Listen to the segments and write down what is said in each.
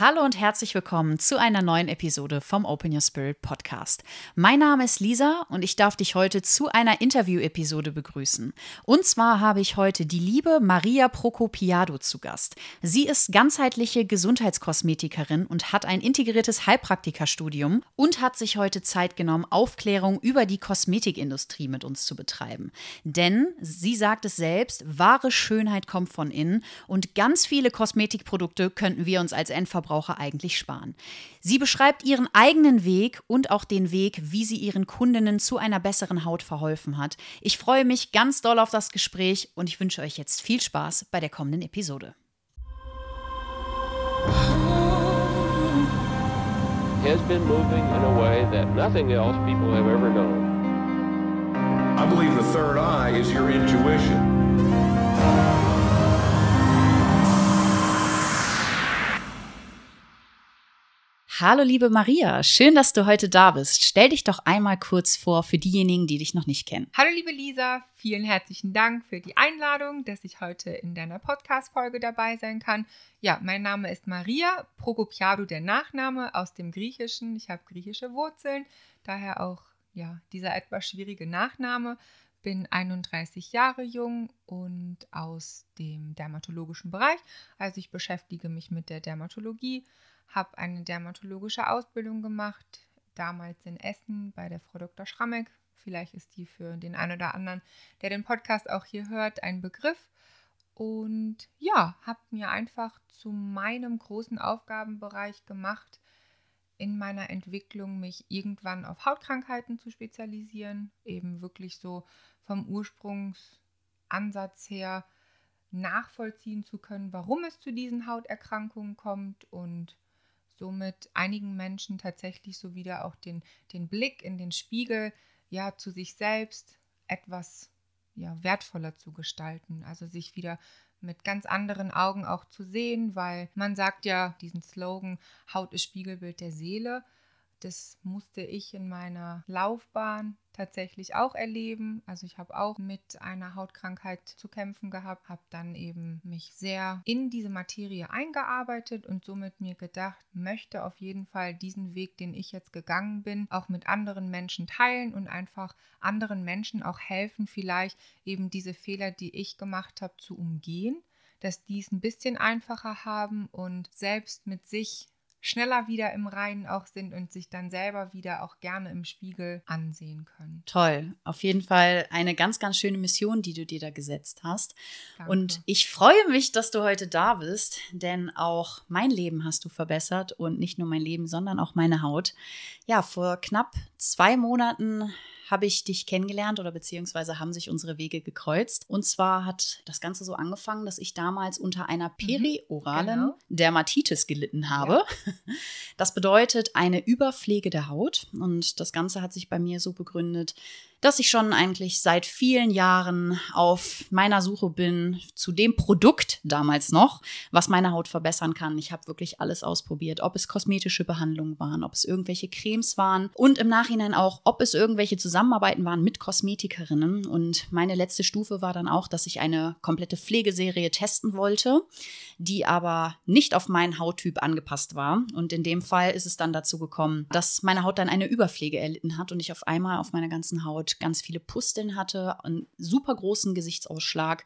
Hallo und herzlich willkommen zu einer neuen Episode vom Open Your Spirit Podcast. Mein Name ist Lisa und ich darf dich heute zu einer Interview-Episode begrüßen. Und zwar habe ich heute die liebe Maria Procopiado zu Gast. Sie ist ganzheitliche Gesundheitskosmetikerin und hat ein integriertes Heilpraktikerstudium und hat sich heute Zeit genommen, Aufklärung über die Kosmetikindustrie mit uns zu betreiben. Denn sie sagt es selbst, wahre Schönheit kommt von innen und ganz viele Kosmetikprodukte könnten wir uns als Endverbraucher Endverbraucher eigentlich sparen. Sie beschreibt ihren eigenen Weg und auch den Weg, wie sie ihren Kundinnen zu einer besseren Haut verholfen hat. Ich freue mich ganz doll auf das Gespräch und ich wünsche euch jetzt viel Spaß bei der kommenden Episode. has been moving in a way that nothing else people have ever known. I believe the third eye is your intuition. Hallo liebe Maria, schön, dass du heute da bist. Stell dich doch einmal kurz vor für diejenigen, die dich noch nicht kennen. Hallo liebe Lisa, vielen herzlichen Dank für die Einladung, dass ich heute in deiner Podcast-Folge dabei sein kann. Ja, mein Name ist Maria Prokopiadou, der Nachname aus dem Griechischen. Ich habe griechische Wurzeln, daher auch ja, dieser etwas schwierige Nachname. Bin 31 Jahre jung und aus dem dermatologischen Bereich. Also ich beschäftige mich mit der Dermatologie habe eine dermatologische Ausbildung gemacht, damals in Essen bei der Frau Dr. Schrammeck. Vielleicht ist die für den einen oder anderen, der den Podcast auch hier hört, ein Begriff. Und ja, habe mir einfach zu meinem großen Aufgabenbereich gemacht, in meiner Entwicklung mich irgendwann auf Hautkrankheiten zu spezialisieren, eben wirklich so vom Ursprungsansatz her nachvollziehen zu können, warum es zu diesen Hauterkrankungen kommt und somit einigen Menschen tatsächlich so wieder auch den, den Blick in den Spiegel, ja, zu sich selbst etwas ja, wertvoller zu gestalten. Also sich wieder mit ganz anderen Augen auch zu sehen, weil man sagt ja diesen Slogan, Haut ist Spiegelbild der Seele. Das musste ich in meiner Laufbahn tatsächlich auch erleben. Also ich habe auch mit einer Hautkrankheit zu kämpfen gehabt, habe dann eben mich sehr in diese Materie eingearbeitet und somit mir gedacht, möchte auf jeden Fall diesen Weg, den ich jetzt gegangen bin, auch mit anderen Menschen teilen und einfach anderen Menschen auch helfen, vielleicht eben diese Fehler, die ich gemacht habe, zu umgehen dass die es ein bisschen einfacher haben und selbst mit sich schneller wieder im Reinen auch sind und sich dann selber wieder auch gerne im Spiegel ansehen können. Toll, auf jeden Fall eine ganz, ganz schöne Mission, die du dir da gesetzt hast. Danke. Und ich freue mich, dass du heute da bist, denn auch mein Leben hast du verbessert und nicht nur mein Leben, sondern auch meine Haut. Ja, vor knapp zwei Monaten habe ich dich kennengelernt oder beziehungsweise haben sich unsere Wege gekreuzt. Und zwar hat das Ganze so angefangen, dass ich damals unter einer mhm. perioralen genau. Dermatitis gelitten habe. Ja. Das bedeutet eine Überpflege der Haut. Und das Ganze hat sich bei mir so begründet, dass ich schon eigentlich seit vielen Jahren auf meiner Suche bin zu dem Produkt damals noch, was meine Haut verbessern kann. Ich habe wirklich alles ausprobiert, ob es kosmetische Behandlungen waren, ob es irgendwelche Cremes waren und im Nachhinein auch, ob es irgendwelche Zusammenarbeiten waren mit Kosmetikerinnen. Und meine letzte Stufe war dann auch, dass ich eine komplette Pflegeserie testen wollte, die aber nicht auf meinen Hauttyp angepasst war. Und in dem Fall ist es dann dazu gekommen, dass meine Haut dann eine Überpflege erlitten hat und ich auf einmal auf meiner ganzen Haut Haut ganz viele Pusteln hatte, einen super großen Gesichtsausschlag,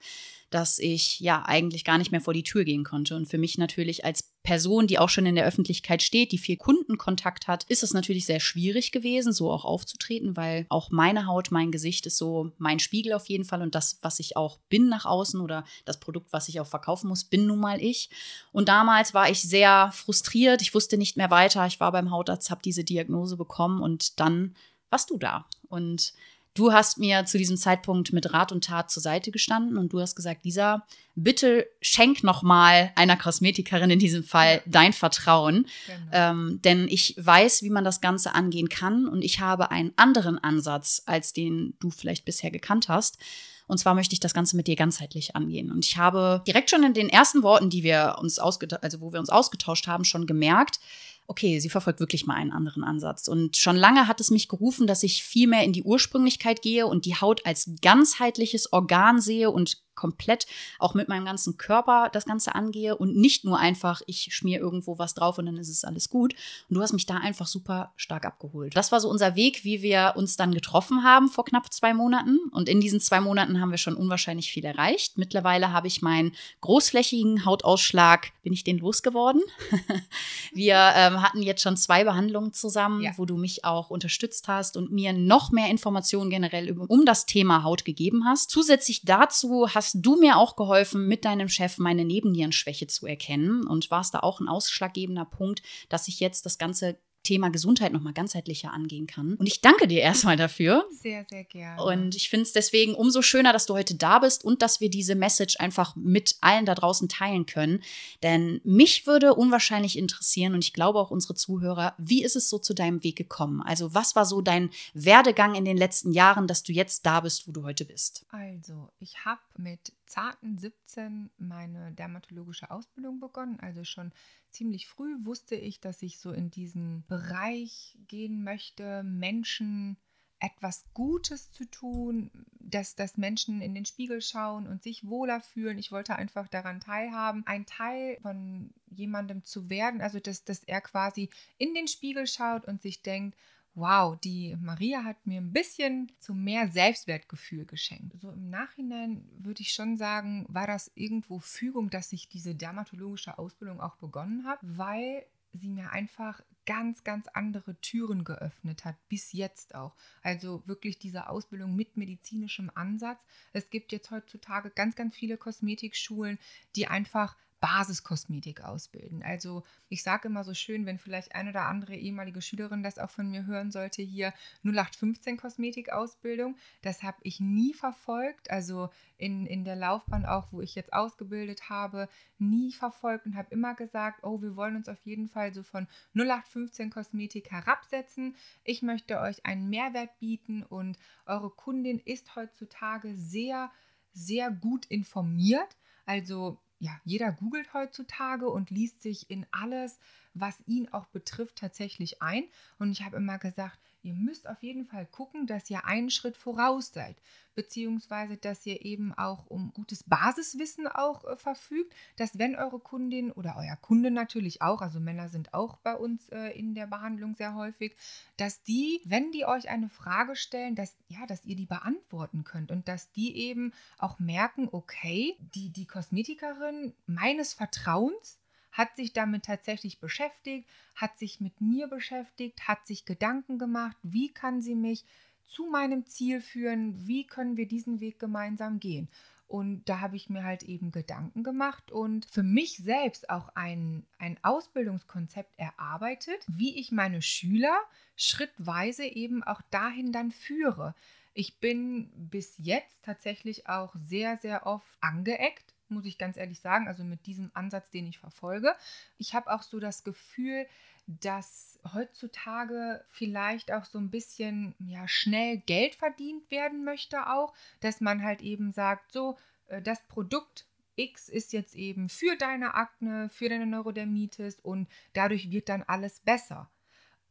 dass ich ja eigentlich gar nicht mehr vor die Tür gehen konnte. Und für mich natürlich als Person, die auch schon in der Öffentlichkeit steht, die viel Kundenkontakt hat, ist es natürlich sehr schwierig gewesen, so auch aufzutreten, weil auch meine Haut, mein Gesicht ist so mein Spiegel auf jeden Fall und das, was ich auch bin nach außen oder das Produkt, was ich auch verkaufen muss, bin nun mal ich. Und damals war ich sehr frustriert, ich wusste nicht mehr weiter, ich war beim Hautarzt, habe diese Diagnose bekommen und dann warst du da. Und Du hast mir zu diesem Zeitpunkt mit Rat und Tat zur Seite gestanden und du hast gesagt, Lisa, bitte schenk noch mal einer Kosmetikerin in diesem Fall dein Vertrauen, genau. ähm, denn ich weiß, wie man das Ganze angehen kann und ich habe einen anderen Ansatz, als den du vielleicht bisher gekannt hast. Und zwar möchte ich das Ganze mit dir ganzheitlich angehen. Und ich habe direkt schon in den ersten Worten, die wir uns ausgetauscht, also wo wir uns ausgetauscht haben, schon gemerkt, okay, sie verfolgt wirklich mal einen anderen Ansatz. Und schon lange hat es mich gerufen, dass ich viel mehr in die Ursprünglichkeit gehe und die Haut als ganzheitliches Organ sehe und komplett auch mit meinem ganzen Körper das Ganze angehe und nicht nur einfach, ich schmier irgendwo was drauf und dann ist es alles gut. Und du hast mich da einfach super stark abgeholt. Das war so unser Weg, wie wir uns dann getroffen haben vor knapp zwei Monaten. Und in diesen zwei Monaten haben wir schon unwahrscheinlich viel erreicht. Mittlerweile habe ich meinen großflächigen Hautausschlag, bin ich den losgeworden. wir ähm, hatten jetzt schon zwei Behandlungen zusammen, ja. wo du mich auch unterstützt hast und mir noch mehr Informationen generell um das Thema Haut gegeben hast. Zusätzlich dazu hast hast du mir auch geholfen, mit deinem Chef meine Nebennierenschwäche zu erkennen. Und warst da auch ein ausschlaggebender Punkt, dass ich jetzt das Ganze Thema Gesundheit nochmal ganzheitlicher angehen kann. Und ich danke dir erstmal dafür. Sehr, sehr gerne. Und ich finde es deswegen umso schöner, dass du heute da bist und dass wir diese Message einfach mit allen da draußen teilen können. Denn mich würde unwahrscheinlich interessieren und ich glaube auch unsere Zuhörer, wie ist es so zu deinem Weg gekommen? Also was war so dein Werdegang in den letzten Jahren, dass du jetzt da bist, wo du heute bist? Also, ich habe mit zarten 17 meine dermatologische Ausbildung begonnen, also schon ziemlich früh wusste ich, dass ich so in diesen Bereich gehen möchte, Menschen etwas Gutes zu tun, dass, dass Menschen in den Spiegel schauen und sich wohler fühlen. Ich wollte einfach daran teilhaben, ein Teil von jemandem zu werden, also dass, dass er quasi in den Spiegel schaut und sich denkt, wow, die Maria hat mir ein bisschen zu mehr Selbstwertgefühl geschenkt. So im Nachhinein würde ich schon sagen, war das irgendwo Fügung, dass ich diese dermatologische Ausbildung auch begonnen habe, weil sie mir einfach ganz, ganz andere Türen geöffnet hat, bis jetzt auch. Also wirklich diese Ausbildung mit medizinischem Ansatz. Es gibt jetzt heutzutage ganz, ganz viele Kosmetikschulen, die einfach Basiskosmetik ausbilden. Also ich sage immer so schön, wenn vielleicht eine oder andere ehemalige Schülerin das auch von mir hören sollte, hier 0815 Kosmetikausbildung. Das habe ich nie verfolgt, also in, in der Laufbahn auch, wo ich jetzt ausgebildet habe, nie verfolgt und habe immer gesagt, oh, wir wollen uns auf jeden Fall so von 0815 Kosmetik herabsetzen. Ich möchte euch einen Mehrwert bieten und eure Kundin ist heutzutage sehr, sehr gut informiert. Also ja, jeder googelt heutzutage und liest sich in alles, was ihn auch betrifft, tatsächlich ein. Und ich habe immer gesagt, ihr müsst auf jeden Fall gucken, dass ihr einen Schritt voraus seid, beziehungsweise dass ihr eben auch um gutes Basiswissen auch äh, verfügt, dass wenn eure Kundin oder euer Kunde natürlich auch, also Männer sind auch bei uns äh, in der Behandlung sehr häufig, dass die, wenn die euch eine Frage stellen, dass ja, dass ihr die beantworten könnt und dass die eben auch merken, okay, die die Kosmetikerin meines Vertrauens hat sich damit tatsächlich beschäftigt, hat sich mit mir beschäftigt, hat sich Gedanken gemacht, wie kann sie mich zu meinem Ziel führen, wie können wir diesen Weg gemeinsam gehen. Und da habe ich mir halt eben Gedanken gemacht und für mich selbst auch ein, ein Ausbildungskonzept erarbeitet, wie ich meine Schüler schrittweise eben auch dahin dann führe. Ich bin bis jetzt tatsächlich auch sehr, sehr oft angeeckt muss ich ganz ehrlich sagen, also mit diesem Ansatz, den ich verfolge. Ich habe auch so das Gefühl, dass heutzutage vielleicht auch so ein bisschen ja schnell Geld verdient werden möchte auch, dass man halt eben sagt, so äh, das Produkt X ist jetzt eben für deine Akne, für deine Neurodermitis und dadurch wird dann alles besser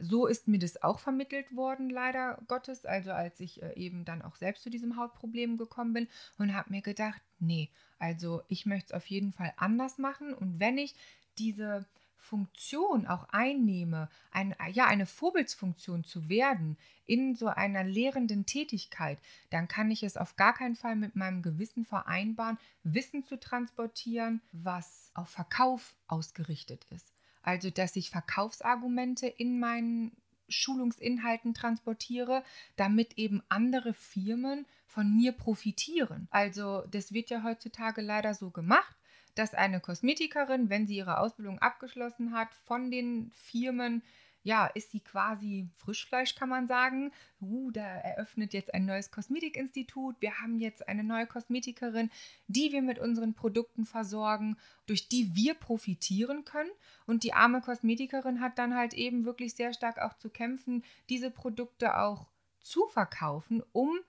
so ist mir das auch vermittelt worden, leider Gottes. Also als ich äh, eben dann auch selbst zu diesem Hautproblem gekommen bin und habe mir gedacht, nee, also ich möchte es auf jeden Fall anders machen. Und wenn ich diese Funktion auch einnehme, ein, ja, eine Vorbildsfunktion zu werden in so einer lehrenden Tätigkeit, dann kann ich es auf gar keinen Fall mit meinem Gewissen vereinbaren, Wissen zu transportieren, was auf Verkauf ausgerichtet ist. Also, dass ich Verkaufsargumente in meinen Schulungsinhalten transportiere, damit eben andere Firmen von mir profitieren. Also, das wird ja heutzutage leider so gemacht, dass eine Kosmetikerin, wenn sie ihre Ausbildung abgeschlossen hat, von den Firmen ja, ist sie quasi Frischfleisch, kann man sagen. Uh, da eröffnet jetzt ein neues Kosmetikinstitut. Wir haben jetzt eine neue Kosmetikerin, die wir mit unseren Produkten versorgen, durch die wir profitieren können. Und die arme Kosmetikerin hat dann halt eben wirklich sehr stark auch zu kämpfen, diese Produkte auch zu verkaufen, um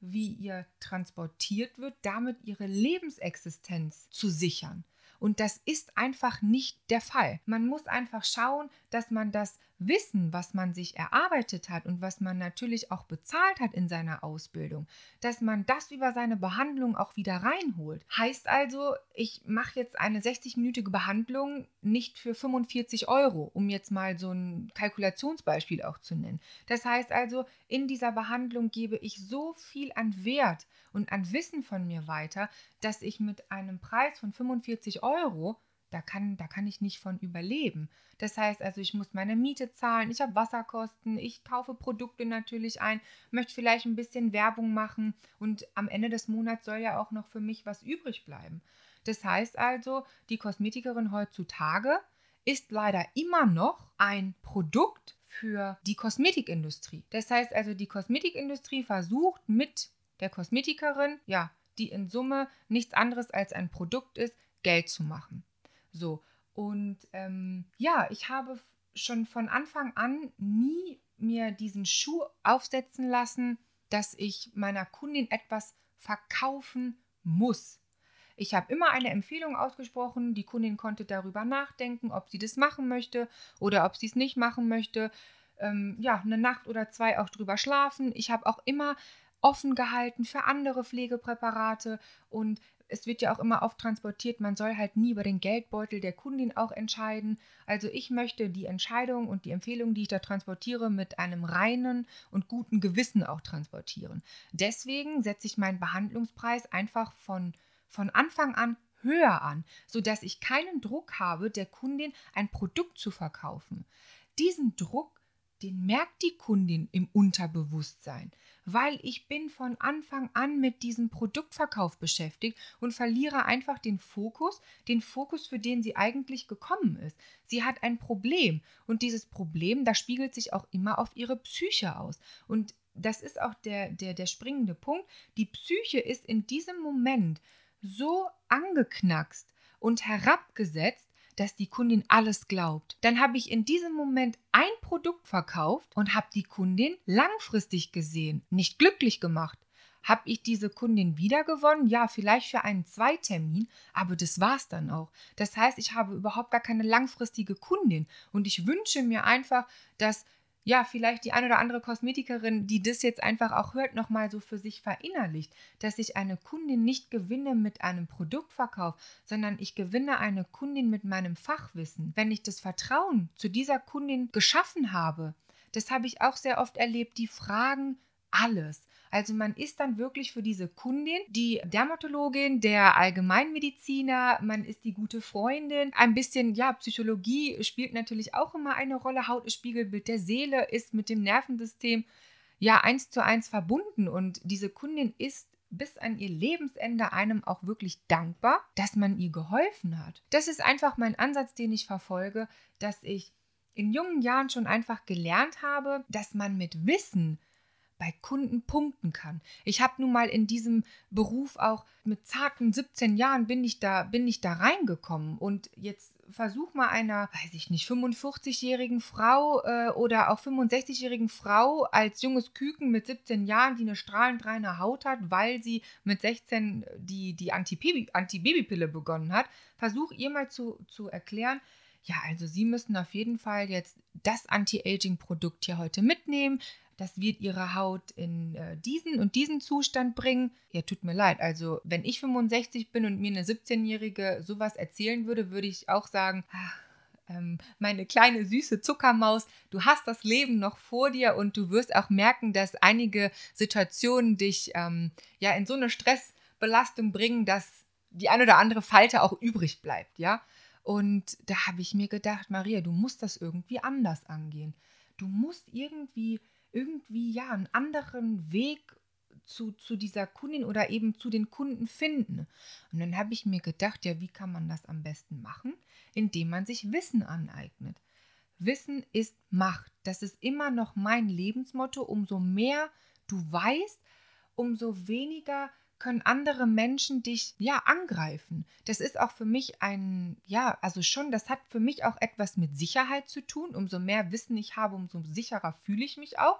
wie ihr transportiert wird, damit ihre Lebensexistenz zu sichern. Und das ist einfach nicht der Fall. Man muss einfach schauen, dass man das Wissen, was man sich erarbeitet hat und was man natürlich auch bezahlt hat in seiner Ausbildung, dass man das über seine Behandlung auch wieder reinholt. Heißt also, ich mache jetzt eine 60-minütige Behandlung nicht für 45 Euro, um jetzt mal so ein Kalkulationsbeispiel auch zu nennen. Das heißt also, in dieser Behandlung gebe ich so viel an Wert und an Wissen von mir weiter, dass ich mit einem Preis von 45 Euro da kann, da kann ich nicht von überleben. Das heißt also, ich muss meine Miete zahlen, ich habe Wasserkosten, ich kaufe Produkte natürlich ein, möchte vielleicht ein bisschen Werbung machen und am Ende des Monats soll ja auch noch für mich was übrig bleiben. Das heißt also, die Kosmetikerin heutzutage ist leider immer noch ein Produkt für die Kosmetikindustrie. Das heißt also, die Kosmetikindustrie versucht mit der Kosmetikerin, ja, die in Summe nichts anderes als ein Produkt ist, Geld zu machen. So, und ähm, ja, ich habe schon von Anfang an nie mir diesen Schuh aufsetzen lassen, dass ich meiner Kundin etwas verkaufen muss. Ich habe immer eine Empfehlung ausgesprochen, die Kundin konnte darüber nachdenken, ob sie das machen möchte oder ob sie es nicht machen möchte. Ähm, ja, eine Nacht oder zwei auch drüber schlafen. Ich habe auch immer offen gehalten für andere Pflegepräparate und es wird ja auch immer oft transportiert, man soll halt nie über den Geldbeutel der Kundin auch entscheiden. Also ich möchte die Entscheidung und die Empfehlung, die ich da transportiere, mit einem reinen und guten Gewissen auch transportieren. Deswegen setze ich meinen Behandlungspreis einfach von, von Anfang an höher an, sodass ich keinen Druck habe, der Kundin ein Produkt zu verkaufen. Diesen Druck, den merkt die Kundin im Unterbewusstsein weil ich bin von Anfang an mit diesem Produktverkauf beschäftigt und verliere einfach den Fokus, den Fokus, für den sie eigentlich gekommen ist. Sie hat ein Problem und dieses Problem, das spiegelt sich auch immer auf ihre Psyche aus. Und das ist auch der, der, der springende Punkt. Die Psyche ist in diesem Moment so angeknackst und herabgesetzt, dass die Kundin alles glaubt. Dann habe ich in diesem Moment ein Produkt verkauft und habe die Kundin langfristig gesehen nicht glücklich gemacht. Habe ich diese Kundin wiedergewonnen? Ja, vielleicht für einen Zweitermin, aber das war es dann auch. Das heißt, ich habe überhaupt gar keine langfristige Kundin und ich wünsche mir einfach, dass ja, vielleicht die eine oder andere Kosmetikerin, die das jetzt einfach auch hört, nochmal so für sich verinnerlicht, dass ich eine Kundin nicht gewinne mit einem Produktverkauf, sondern ich gewinne eine Kundin mit meinem Fachwissen. Wenn ich das Vertrauen zu dieser Kundin geschaffen habe, das habe ich auch sehr oft erlebt, die fragen alles. Also man ist dann wirklich für diese Kundin die Dermatologin, der Allgemeinmediziner, man ist die gute Freundin. Ein bisschen, ja, Psychologie spielt natürlich auch immer eine Rolle. Haut ist Spiegelbild der Seele, ist mit dem Nervensystem ja eins zu eins verbunden und diese Kundin ist bis an ihr Lebensende einem auch wirklich dankbar, dass man ihr geholfen hat. Das ist einfach mein Ansatz, den ich verfolge, dass ich in jungen Jahren schon einfach gelernt habe, dass man mit Wissen bei Kunden punkten kann. Ich habe nun mal in diesem Beruf auch mit zarten 17 Jahren bin ich da bin ich da reingekommen. Und jetzt versuch mal einer, weiß ich nicht, 45-jährigen Frau äh, oder auch 65-jährigen Frau als junges Küken mit 17 Jahren, die eine strahlend reine Haut hat, weil sie mit 16 die, die Antibabypille begonnen hat, versuch ihr mal zu, zu erklären, ja, also Sie müssen auf jeden Fall jetzt das Anti-Aging-Produkt hier heute mitnehmen das wird ihre Haut in äh, diesen und diesen Zustand bringen. Ja, tut mir leid. Also, wenn ich 65 bin und mir eine 17-Jährige sowas erzählen würde, würde ich auch sagen, ach, ähm, meine kleine süße Zuckermaus, du hast das Leben noch vor dir und du wirst auch merken, dass einige Situationen dich ähm, ja in so eine Stressbelastung bringen, dass die ein oder andere Falte auch übrig bleibt, ja. Und da habe ich mir gedacht, Maria, du musst das irgendwie anders angehen. Du musst irgendwie irgendwie ja einen anderen Weg zu, zu dieser Kundin oder eben zu den Kunden finden. Und dann habe ich mir gedacht, ja, wie kann man das am besten machen? Indem man sich Wissen aneignet. Wissen ist Macht. Das ist immer noch mein Lebensmotto. Umso mehr du weißt, umso weniger können andere Menschen dich ja angreifen. Das ist auch für mich ein, ja, also schon, das hat für mich auch etwas mit Sicherheit zu tun. Umso mehr Wissen ich habe, umso sicherer fühle ich mich auch.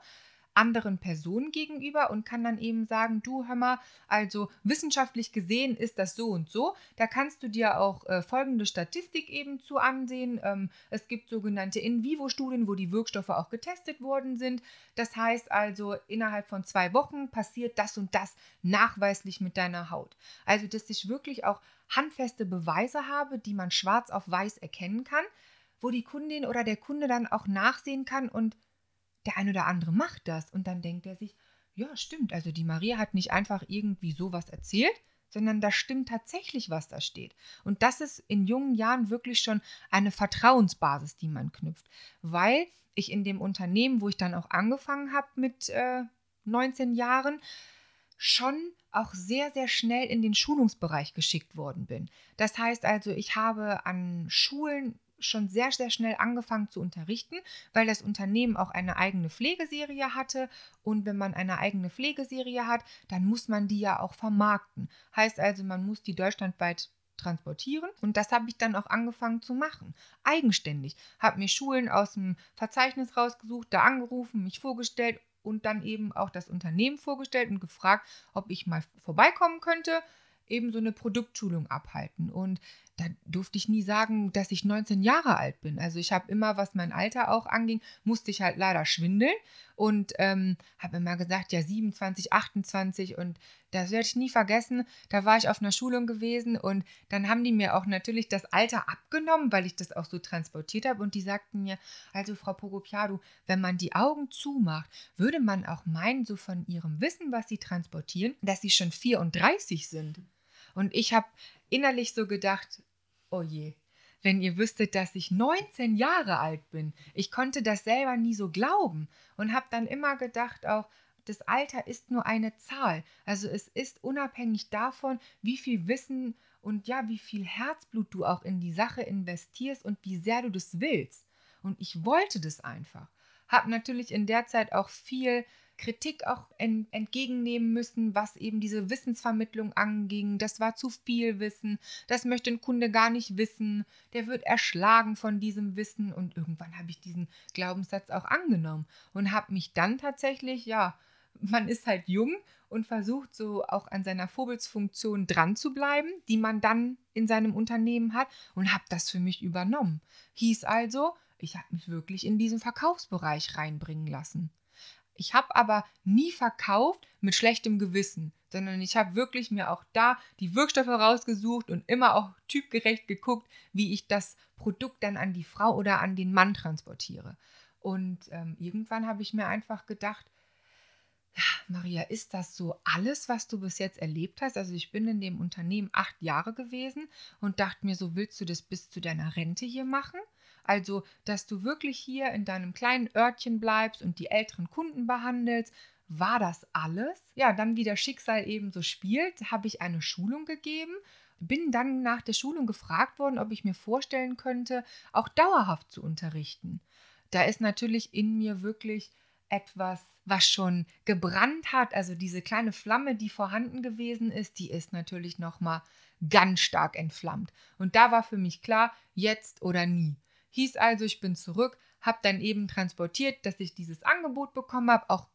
Anderen Personen gegenüber und kann dann eben sagen, du hör mal, also wissenschaftlich gesehen ist das so und so. Da kannst du dir auch äh, folgende Statistik eben zu ansehen. Ähm, es gibt sogenannte In-vivo-Studien, wo die Wirkstoffe auch getestet worden sind. Das heißt also, innerhalb von zwei Wochen passiert das und das nachweislich mit deiner Haut. Also, dass ich wirklich auch handfeste Beweise habe, die man schwarz auf weiß erkennen kann, wo die Kundin oder der Kunde dann auch nachsehen kann und der ein oder andere macht das und dann denkt er sich, ja, stimmt, also die Maria hat nicht einfach irgendwie sowas erzählt, sondern da stimmt tatsächlich, was da steht. Und das ist in jungen Jahren wirklich schon eine Vertrauensbasis, die man knüpft, weil ich in dem Unternehmen, wo ich dann auch angefangen habe mit äh, 19 Jahren, schon auch sehr, sehr schnell in den Schulungsbereich geschickt worden bin. Das heißt also, ich habe an Schulen schon sehr, sehr schnell angefangen zu unterrichten, weil das Unternehmen auch eine eigene Pflegeserie hatte. Und wenn man eine eigene Pflegeserie hat, dann muss man die ja auch vermarkten. Heißt also, man muss die deutschlandweit transportieren. Und das habe ich dann auch angefangen zu machen. Eigenständig. Habe mir Schulen aus dem Verzeichnis rausgesucht, da angerufen, mich vorgestellt und dann eben auch das Unternehmen vorgestellt und gefragt, ob ich mal vorbeikommen könnte eben so eine Produktschulung abhalten. Und da durfte ich nie sagen, dass ich 19 Jahre alt bin. Also ich habe immer, was mein Alter auch anging, musste ich halt leider schwindeln und ähm, habe immer gesagt, ja 27, 28 und das werde ich nie vergessen. Da war ich auf einer Schulung gewesen und dann haben die mir auch natürlich das Alter abgenommen, weil ich das auch so transportiert habe und die sagten mir, also Frau Pogopiadu, wenn man die Augen zumacht, würde man auch meinen, so von ihrem Wissen, was sie transportieren, dass sie schon 34 sind. Und ich habe innerlich so gedacht, oh je, wenn ihr wüsstet, dass ich 19 Jahre alt bin. Ich konnte das selber nie so glauben und habe dann immer gedacht auch, das Alter ist nur eine Zahl. Also es ist unabhängig davon, wie viel Wissen und ja, wie viel Herzblut du auch in die Sache investierst und wie sehr du das willst. Und ich wollte das einfach. Habe natürlich in der Zeit auch viel Kritik auch en entgegennehmen müssen, was eben diese Wissensvermittlung anging. Das war zu viel Wissen, das möchte ein Kunde gar nicht wissen, der wird erschlagen von diesem Wissen und irgendwann habe ich diesen Glaubenssatz auch angenommen und habe mich dann tatsächlich, ja, man ist halt jung und versucht so auch an seiner Vorbildsfunktion dran zu bleiben, die man dann in seinem Unternehmen hat und habe das für mich übernommen. Hieß also, ich habe mich wirklich in diesen Verkaufsbereich reinbringen lassen. Ich habe aber nie verkauft mit schlechtem Gewissen, sondern ich habe wirklich mir auch da die Wirkstoffe rausgesucht und immer auch typgerecht geguckt, wie ich das Produkt dann an die Frau oder an den Mann transportiere. Und ähm, irgendwann habe ich mir einfach gedacht, ja, Maria, ist das so alles, was du bis jetzt erlebt hast? Also ich bin in dem Unternehmen acht Jahre gewesen und dachte mir, so willst du das bis zu deiner Rente hier machen? Also, dass du wirklich hier in deinem kleinen Örtchen bleibst und die älteren Kunden behandelst. War das alles? Ja, dann wie das Schicksal eben so spielt, habe ich eine Schulung gegeben, bin dann nach der Schulung gefragt worden, ob ich mir vorstellen könnte, auch dauerhaft zu unterrichten. Da ist natürlich in mir wirklich etwas, was schon gebrannt hat, also diese kleine Flamme, die vorhanden gewesen ist, die ist natürlich noch mal ganz stark entflammt. Und da war für mich klar, jetzt oder nie. Hieß also, ich bin zurück, habe dann eben transportiert, dass ich dieses Angebot bekommen habe, auch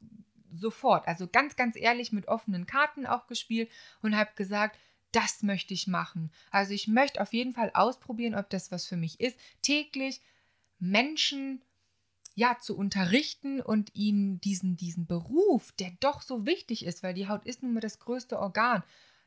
sofort, also ganz, ganz ehrlich mit offenen Karten auch gespielt und habe gesagt, das möchte ich machen. Also ich möchte auf jeden Fall ausprobieren, ob das was für mich ist, täglich Menschen ja zu unterrichten und ihnen diesen diesen Beruf, der doch so wichtig ist, weil die Haut ist nun mal das größte Organ.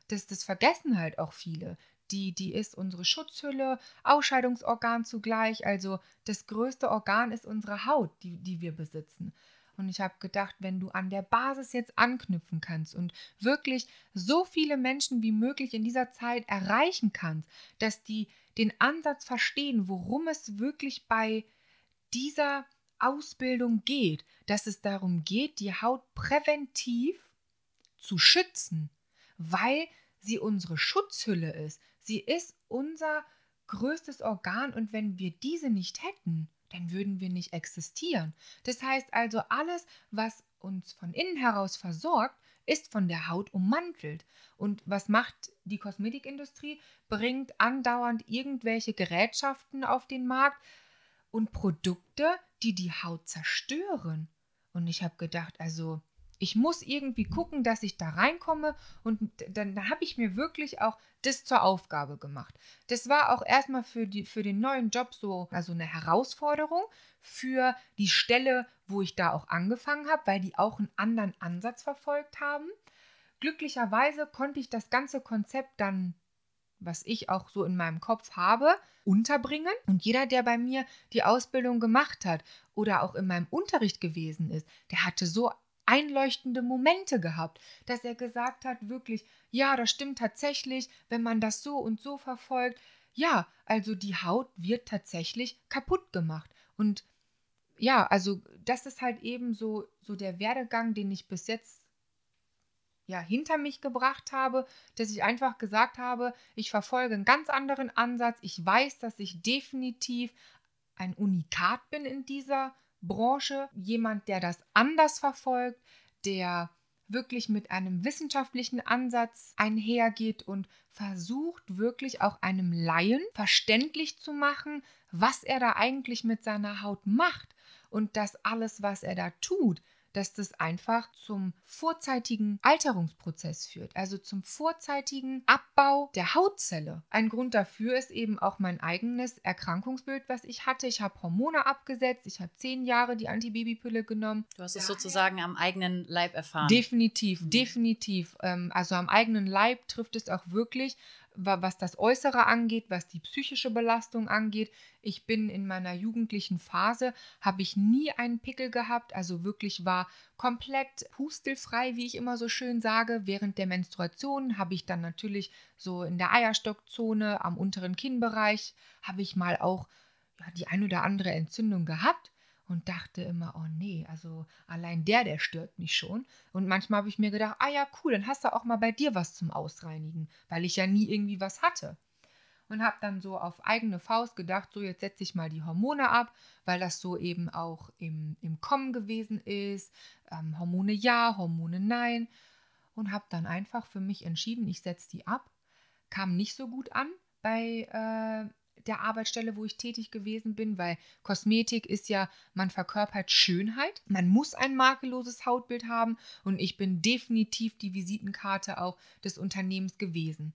Das, das vergessen halt auch viele die, die ist unsere Schutzhülle, Ausscheidungsorgan zugleich. Also das größte Organ ist unsere Haut, die, die wir besitzen. Und ich habe gedacht, wenn du an der Basis jetzt anknüpfen kannst und wirklich so viele Menschen wie möglich in dieser Zeit erreichen kannst, dass die den Ansatz verstehen, worum es wirklich bei dieser Ausbildung geht, dass es darum geht, die Haut präventiv zu schützen, weil sie unsere Schutzhülle ist, Sie ist unser größtes Organ und wenn wir diese nicht hätten, dann würden wir nicht existieren. Das heißt also, alles, was uns von innen heraus versorgt, ist von der Haut ummantelt. Und was macht die Kosmetikindustrie? Bringt andauernd irgendwelche Gerätschaften auf den Markt und Produkte, die die Haut zerstören. Und ich habe gedacht, also ich muss irgendwie gucken, dass ich da reinkomme. Und dann, dann habe ich mir wirklich auch das zur Aufgabe gemacht. Das war auch erstmal für, die, für den neuen Job so also eine Herausforderung für die Stelle, wo ich da auch angefangen habe, weil die auch einen anderen Ansatz verfolgt haben. Glücklicherweise konnte ich das ganze Konzept dann was ich auch so in meinem Kopf habe, unterbringen. Und jeder, der bei mir die Ausbildung gemacht hat oder auch in meinem Unterricht gewesen ist, der hatte so einleuchtende Momente gehabt, dass er gesagt hat, wirklich, ja, das stimmt tatsächlich, wenn man das so und so verfolgt. Ja, also die Haut wird tatsächlich kaputt gemacht. Und ja, also das ist halt eben so, so der Werdegang, den ich bis jetzt ja, hinter mich gebracht habe, dass ich einfach gesagt habe, ich verfolge einen ganz anderen Ansatz. Ich weiß, dass ich definitiv ein Unikat bin in dieser Branche, jemand, der das anders verfolgt, der wirklich mit einem wissenschaftlichen Ansatz einhergeht und versucht wirklich auch einem Laien verständlich zu machen, was er da eigentlich mit seiner Haut macht und dass alles, was er da tut, dass das einfach zum vorzeitigen Alterungsprozess führt, also zum vorzeitigen Abbau der Hautzelle. Ein Grund dafür ist eben auch mein eigenes Erkrankungsbild, was ich hatte. Ich habe Hormone abgesetzt, ich habe zehn Jahre die Antibabypille genommen. Du hast es sozusagen am eigenen Leib erfahren. Definitiv, mhm. definitiv. Ähm, also am eigenen Leib trifft es auch wirklich was das Äußere angeht, was die psychische Belastung angeht. Ich bin in meiner jugendlichen Phase, habe ich nie einen Pickel gehabt, also wirklich war komplett pustelfrei, wie ich immer so schön sage. Während der Menstruation habe ich dann natürlich so in der Eierstockzone am unteren Kinnbereich, habe ich mal auch ja, die ein oder andere Entzündung gehabt und dachte immer, oh nee, also allein der, der stört mich schon. Und manchmal habe ich mir gedacht, ah ja, cool, dann hast du auch mal bei dir was zum Ausreinigen, weil ich ja nie irgendwie was hatte. Und habe dann so auf eigene Faust gedacht, so jetzt setze ich mal die Hormone ab, weil das so eben auch im, im Kommen gewesen ist. Ähm, Hormone ja, Hormone nein. Und habe dann einfach für mich entschieden, ich setze die ab. Kam nicht so gut an bei äh, der Arbeitsstelle, wo ich tätig gewesen bin, weil Kosmetik ist ja, man verkörpert Schönheit. Man muss ein makelloses Hautbild haben und ich bin definitiv die Visitenkarte auch des Unternehmens gewesen.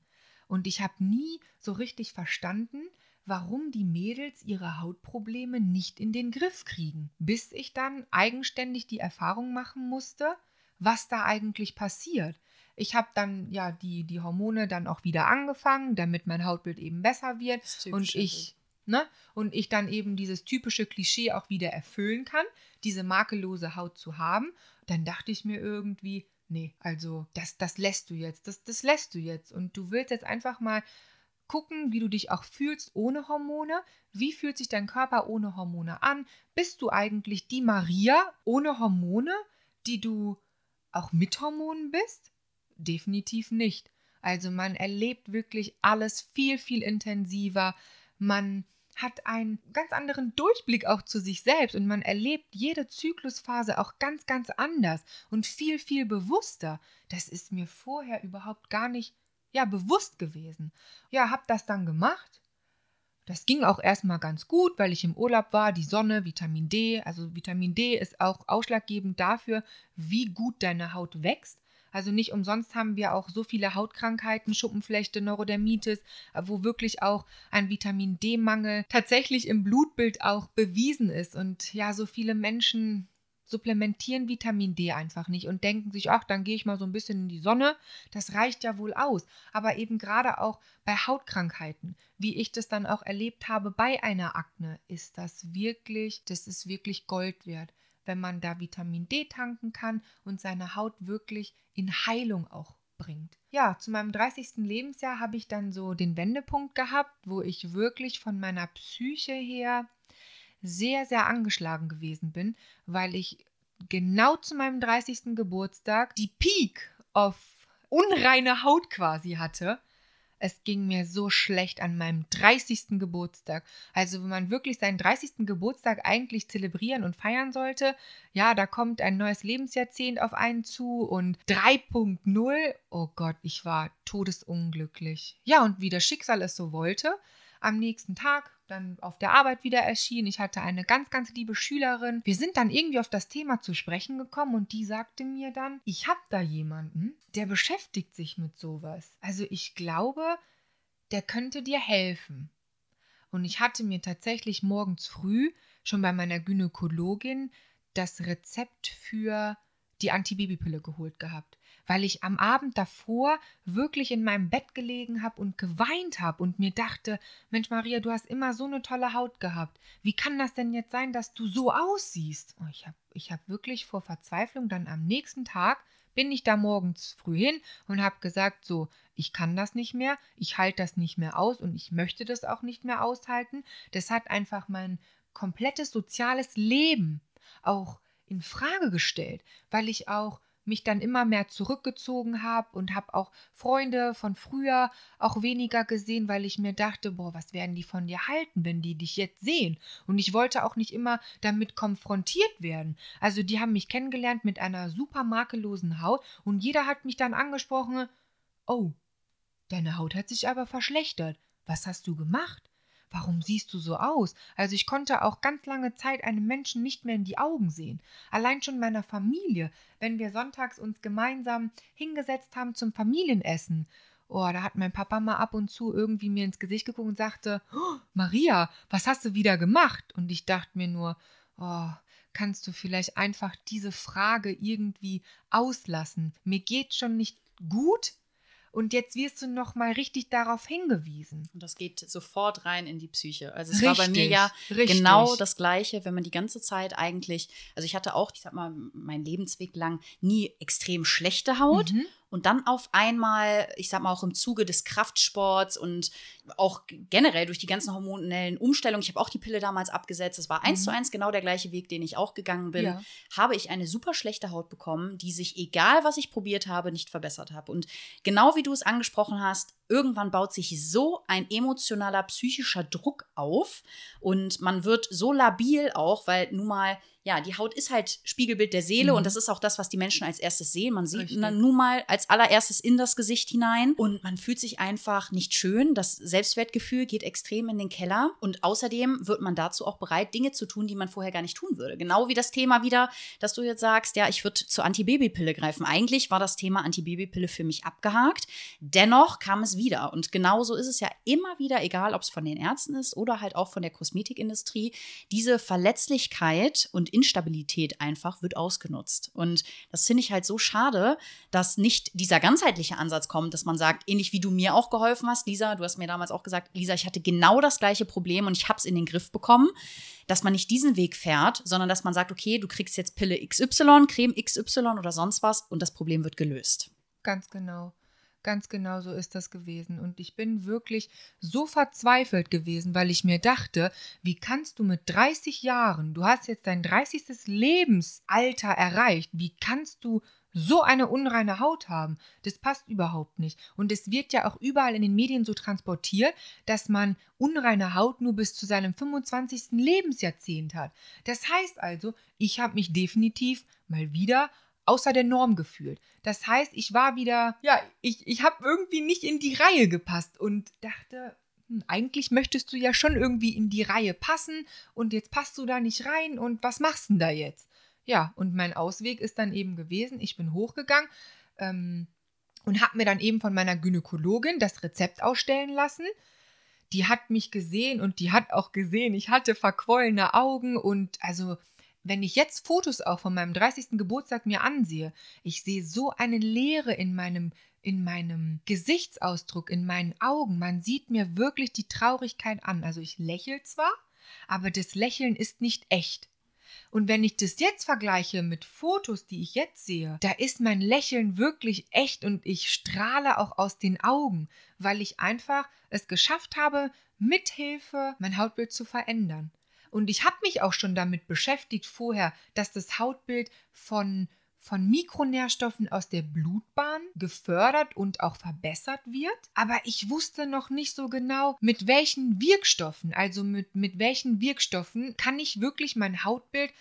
Und ich habe nie so richtig verstanden, warum die Mädels ihre Hautprobleme nicht in den Griff kriegen, bis ich dann eigenständig die Erfahrung machen musste, was da eigentlich passiert. Ich habe dann ja die, die Hormone dann auch wieder angefangen, damit mein Hautbild eben besser wird. Und ich, ne, und ich dann eben dieses typische Klischee auch wieder erfüllen kann, diese makellose Haut zu haben. Dann dachte ich mir irgendwie, nee, also das, das lässt du jetzt, das, das lässt du jetzt. Und du willst jetzt einfach mal gucken, wie du dich auch fühlst ohne Hormone. Wie fühlt sich dein Körper ohne Hormone an? Bist du eigentlich die Maria ohne Hormone, die du auch mit Hormonen bist? Definitiv nicht. Also man erlebt wirklich alles viel, viel intensiver. Man hat einen ganz anderen Durchblick auch zu sich selbst und man erlebt jede Zyklusphase auch ganz, ganz anders und viel, viel bewusster. Das ist mir vorher überhaupt gar nicht ja, bewusst gewesen. Ja, hab das dann gemacht. Das ging auch erstmal ganz gut, weil ich im Urlaub war, die Sonne, Vitamin D. Also Vitamin D ist auch ausschlaggebend dafür, wie gut deine Haut wächst. Also nicht umsonst haben wir auch so viele Hautkrankheiten, Schuppenflechte, Neurodermitis, wo wirklich auch ein Vitamin D-Mangel tatsächlich im Blutbild auch bewiesen ist. Und ja, so viele Menschen supplementieren Vitamin D einfach nicht und denken sich, ach, dann gehe ich mal so ein bisschen in die Sonne. Das reicht ja wohl aus. Aber eben gerade auch bei Hautkrankheiten, wie ich das dann auch erlebt habe bei einer Akne, ist das wirklich, das ist wirklich Gold wert wenn man da Vitamin D tanken kann und seine Haut wirklich in Heilung auch bringt. Ja, zu meinem 30. Lebensjahr habe ich dann so den Wendepunkt gehabt, wo ich wirklich von meiner Psyche her sehr, sehr angeschlagen gewesen bin, weil ich genau zu meinem 30. Geburtstag die Peak of unreine Haut quasi hatte. Es ging mir so schlecht an meinem 30. Geburtstag. Also, wenn man wirklich seinen 30. Geburtstag eigentlich zelebrieren und feiern sollte, ja, da kommt ein neues Lebensjahrzehnt auf einen zu und 3.0. Oh Gott, ich war todesunglücklich. Ja, und wie das Schicksal es so wollte, am nächsten Tag dann auf der Arbeit wieder erschienen. Ich hatte eine ganz, ganz liebe Schülerin. Wir sind dann irgendwie auf das Thema zu sprechen gekommen und die sagte mir dann, ich habe da jemanden, der beschäftigt sich mit sowas. Also ich glaube, der könnte dir helfen. Und ich hatte mir tatsächlich morgens früh schon bei meiner Gynäkologin das Rezept für die Antibabypille geholt gehabt, weil ich am Abend davor wirklich in meinem Bett gelegen habe und geweint habe und mir dachte, Mensch Maria, du hast immer so eine tolle Haut gehabt. Wie kann das denn jetzt sein, dass du so aussiehst? Und ich habe ich hab wirklich vor Verzweiflung dann am nächsten Tag bin ich da morgens früh hin und habe gesagt, so, ich kann das nicht mehr, ich halte das nicht mehr aus und ich möchte das auch nicht mehr aushalten. Das hat einfach mein komplettes soziales Leben auch in Frage gestellt, weil ich auch mich dann immer mehr zurückgezogen habe und habe auch Freunde von früher auch weniger gesehen, weil ich mir dachte, boah, was werden die von dir halten, wenn die dich jetzt sehen? Und ich wollte auch nicht immer damit konfrontiert werden. Also die haben mich kennengelernt mit einer super makellosen Haut und jeder hat mich dann angesprochen, oh, deine Haut hat sich aber verschlechtert. Was hast du gemacht? Warum siehst du so aus? Also ich konnte auch ganz lange Zeit einem Menschen nicht mehr in die Augen sehen. Allein schon meiner Familie, wenn wir sonntags uns gemeinsam hingesetzt haben zum Familienessen. Oh, da hat mein Papa mal ab und zu irgendwie mir ins Gesicht geguckt und sagte, oh, Maria, was hast du wieder gemacht? Und ich dachte mir nur, oh, kannst du vielleicht einfach diese Frage irgendwie auslassen? Mir geht schon nicht gut, und jetzt wirst du noch mal richtig darauf hingewiesen. Und das geht sofort rein in die Psyche. Also es richtig, war bei mir ja richtig. genau das Gleiche, wenn man die ganze Zeit eigentlich, also ich hatte auch, ich sag mal, mein Lebensweg lang nie extrem schlechte Haut. Mhm und dann auf einmal, ich sag mal auch im Zuge des Kraftsports und auch generell durch die ganzen hormonellen Umstellungen, ich habe auch die Pille damals abgesetzt, es war eins mhm. zu eins genau der gleiche Weg, den ich auch gegangen bin, ja. habe ich eine super schlechte Haut bekommen, die sich, egal was ich probiert habe, nicht verbessert habe. Und genau wie du es angesprochen hast, irgendwann baut sich so ein emotionaler, psychischer Druck auf und man wird so labil auch, weil nun mal ja, die Haut ist halt Spiegelbild der Seele mhm. und das ist auch das, was die Menschen als erstes sehen. Man sieht dann nun mal als allererstes in das Gesicht hinein und man fühlt sich einfach nicht schön. Das Selbstwertgefühl geht extrem in den Keller und außerdem wird man dazu auch bereit, Dinge zu tun, die man vorher gar nicht tun würde. Genau wie das Thema wieder, dass du jetzt sagst, ja, ich würde zur Antibabypille greifen. Eigentlich war das Thema Antibabypille für mich abgehakt. Dennoch kam es wieder und genauso ist es ja immer wieder, egal ob es von den Ärzten ist oder halt auch von der Kosmetikindustrie, diese Verletzlichkeit und Instabilität einfach wird ausgenutzt. Und das finde ich halt so schade, dass nicht dieser ganzheitliche Ansatz kommt, dass man sagt, ähnlich wie du mir auch geholfen hast, Lisa, du hast mir damals auch gesagt, Lisa, ich hatte genau das gleiche Problem und ich habe es in den Griff bekommen, dass man nicht diesen Weg fährt, sondern dass man sagt, okay, du kriegst jetzt Pille XY, Creme XY oder sonst was und das Problem wird gelöst. Ganz genau. Ganz genau so ist das gewesen. Und ich bin wirklich so verzweifelt gewesen, weil ich mir dachte, wie kannst du mit 30 Jahren, du hast jetzt dein 30. Lebensalter erreicht, wie kannst du so eine unreine Haut haben. Das passt überhaupt nicht. Und es wird ja auch überall in den Medien so transportiert, dass man unreine Haut nur bis zu seinem 25. Lebensjahrzehnt hat. Das heißt also, ich habe mich definitiv mal wieder außer der Norm gefühlt. Das heißt, ich war wieder, ja, ich, ich habe irgendwie nicht in die Reihe gepasst und dachte, hm, eigentlich möchtest du ja schon irgendwie in die Reihe passen und jetzt passt du da nicht rein und was machst du denn da jetzt? Ja, und mein Ausweg ist dann eben gewesen, ich bin hochgegangen ähm, und habe mir dann eben von meiner Gynäkologin das Rezept ausstellen lassen. Die hat mich gesehen und die hat auch gesehen, ich hatte verquollene Augen und also wenn ich jetzt Fotos auch von meinem 30. Geburtstag mir ansehe, ich sehe so eine Leere in meinem in meinem Gesichtsausdruck, in meinen Augen. Man sieht mir wirklich die Traurigkeit an. Also ich lächle zwar, aber das Lächeln ist nicht echt. Und wenn ich das jetzt vergleiche mit Fotos, die ich jetzt sehe, da ist mein Lächeln wirklich echt und ich strahle auch aus den Augen, weil ich einfach es geschafft habe, mithilfe mein Hautbild zu verändern. Und ich habe mich auch schon damit beschäftigt vorher, dass das Hautbild von, von Mikronährstoffen aus der Blutbahn gefördert und auch verbessert wird. Aber ich wusste noch nicht so genau, mit welchen Wirkstoffen, also mit, mit welchen Wirkstoffen kann ich wirklich mein Hautbild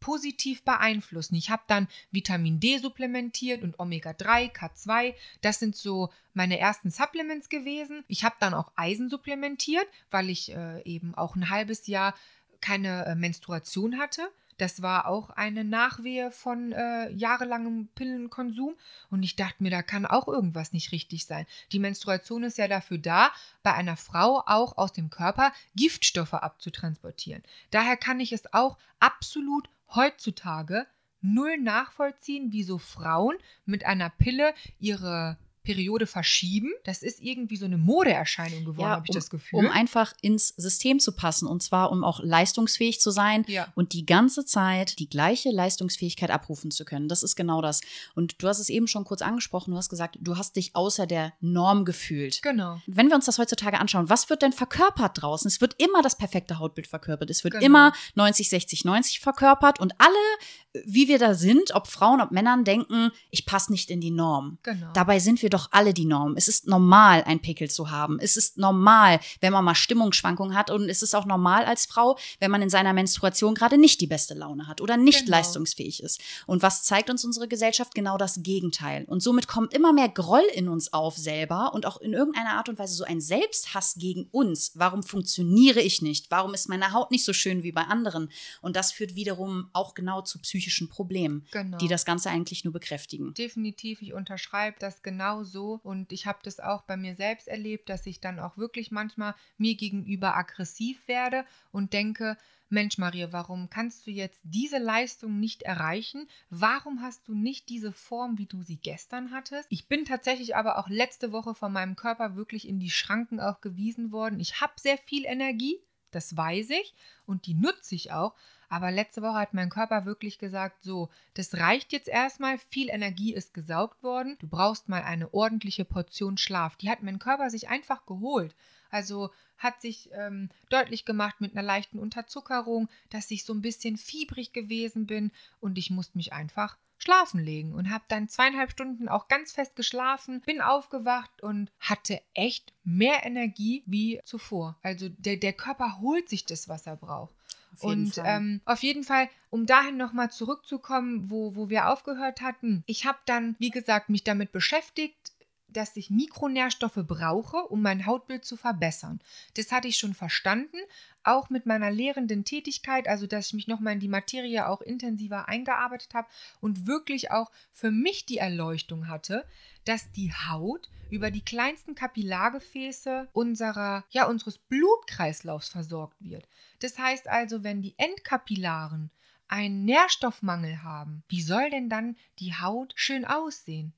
positiv beeinflussen. Ich habe dann Vitamin D supplementiert und Omega-3, K2. Das sind so meine ersten Supplements gewesen. Ich habe dann auch Eisen supplementiert, weil ich äh, eben auch ein halbes Jahr keine äh, Menstruation hatte. Das war auch eine Nachwehe von äh, jahrelangem Pillenkonsum. Und ich dachte mir, da kann auch irgendwas nicht richtig sein. Die Menstruation ist ja dafür da, bei einer Frau auch aus dem Körper Giftstoffe abzutransportieren. Daher kann ich es auch absolut heutzutage null nachvollziehen, wieso Frauen mit einer Pille ihre Periode verschieben. Das ist irgendwie so eine Modeerscheinung geworden, ja, habe ich um, das Gefühl. Um einfach ins System zu passen und zwar um auch leistungsfähig zu sein ja. und die ganze Zeit die gleiche Leistungsfähigkeit abrufen zu können. Das ist genau das. Und du hast es eben schon kurz angesprochen, du hast gesagt, du hast dich außer der Norm gefühlt. Genau. Wenn wir uns das heutzutage anschauen, was wird denn verkörpert draußen? Es wird immer das perfekte Hautbild verkörpert. Es wird Genau. immer 90, 60, 90 verkörpert und alle, wie wir da sind, ob Frauen, ob Männern, denken, ich passe nicht in die Norm. Genau. Dabei sind wir doch alle die Norm. Es ist normal, ein Pickel zu haben. Es ist normal, wenn man mal Stimmungsschwankungen hat. Und es ist auch normal als Frau, wenn man in seiner Menstruation gerade nicht die beste Laune hat oder nicht Genau. leistungsfähig ist. Und was zeigt uns unsere Gesellschaft? Genau das Gegenteil. Und somit kommt immer mehr Groll in uns auf selber und auch in irgendeiner Art und Weise so ein Selbsthass gegen uns. Warum funktioniere ich nicht? Warum ist meine Haut nicht so schön wie bei anderen? Und das führt wiederum auch genau zu psychischen Problemen, Genau. die das Ganze eigentlich nur bekräftigen. Definitiv, ich unterschreibe das genau so und ich habe das auch bei mir selbst erlebt, dass ich dann auch wirklich manchmal mir gegenüber aggressiv werde und denke, Mensch Maria, warum kannst du jetzt diese Leistung nicht erreichen? Warum hast du nicht diese Form, wie du sie gestern hattest? Ich bin tatsächlich aber auch letzte Woche von meinem Körper wirklich in die Schranken auch gewiesen worden. Ich habe sehr viel Energie, das weiß ich und die nutze ich auch. Aber letzte Woche hat mein Körper wirklich gesagt, so, das reicht jetzt erstmal, viel Energie ist gesaugt worden, du brauchst mal eine ordentliche Portion Schlaf. Die hat mein Körper sich einfach geholt. Also hat sich ähm, deutlich gemacht mit einer leichten Unterzuckerung, dass ich so ein bisschen fiebrig gewesen bin und ich musste mich einfach schlafen legen und habe dann zweieinhalb Stunden auch ganz fest geschlafen, bin aufgewacht und hatte echt mehr Energie wie zuvor. Also der, der Körper holt sich das, was er braucht. Und ähm, auf jeden Fall, um dahin nochmal zurückzukommen, wo, wo wir aufgehört hatten, ich habe dann, wie gesagt, mich damit beschäftigt, dass ich Mikronährstoffe brauche, um mein Hautbild zu verbessern. Das hatte ich schon verstanden, auch mit meiner lehrenden Tätigkeit, also dass ich mich nochmal in die Materie auch intensiver eingearbeitet habe und wirklich auch für mich die Erleuchtung hatte, dass die Haut über die kleinsten Kapillargefäße unserer, ja, unseres Blutkreislaufs versorgt wird. Das heißt also, wenn die Endkapillaren einen Nährstoffmangel haben, wie soll denn dann die Haut schön aussehen?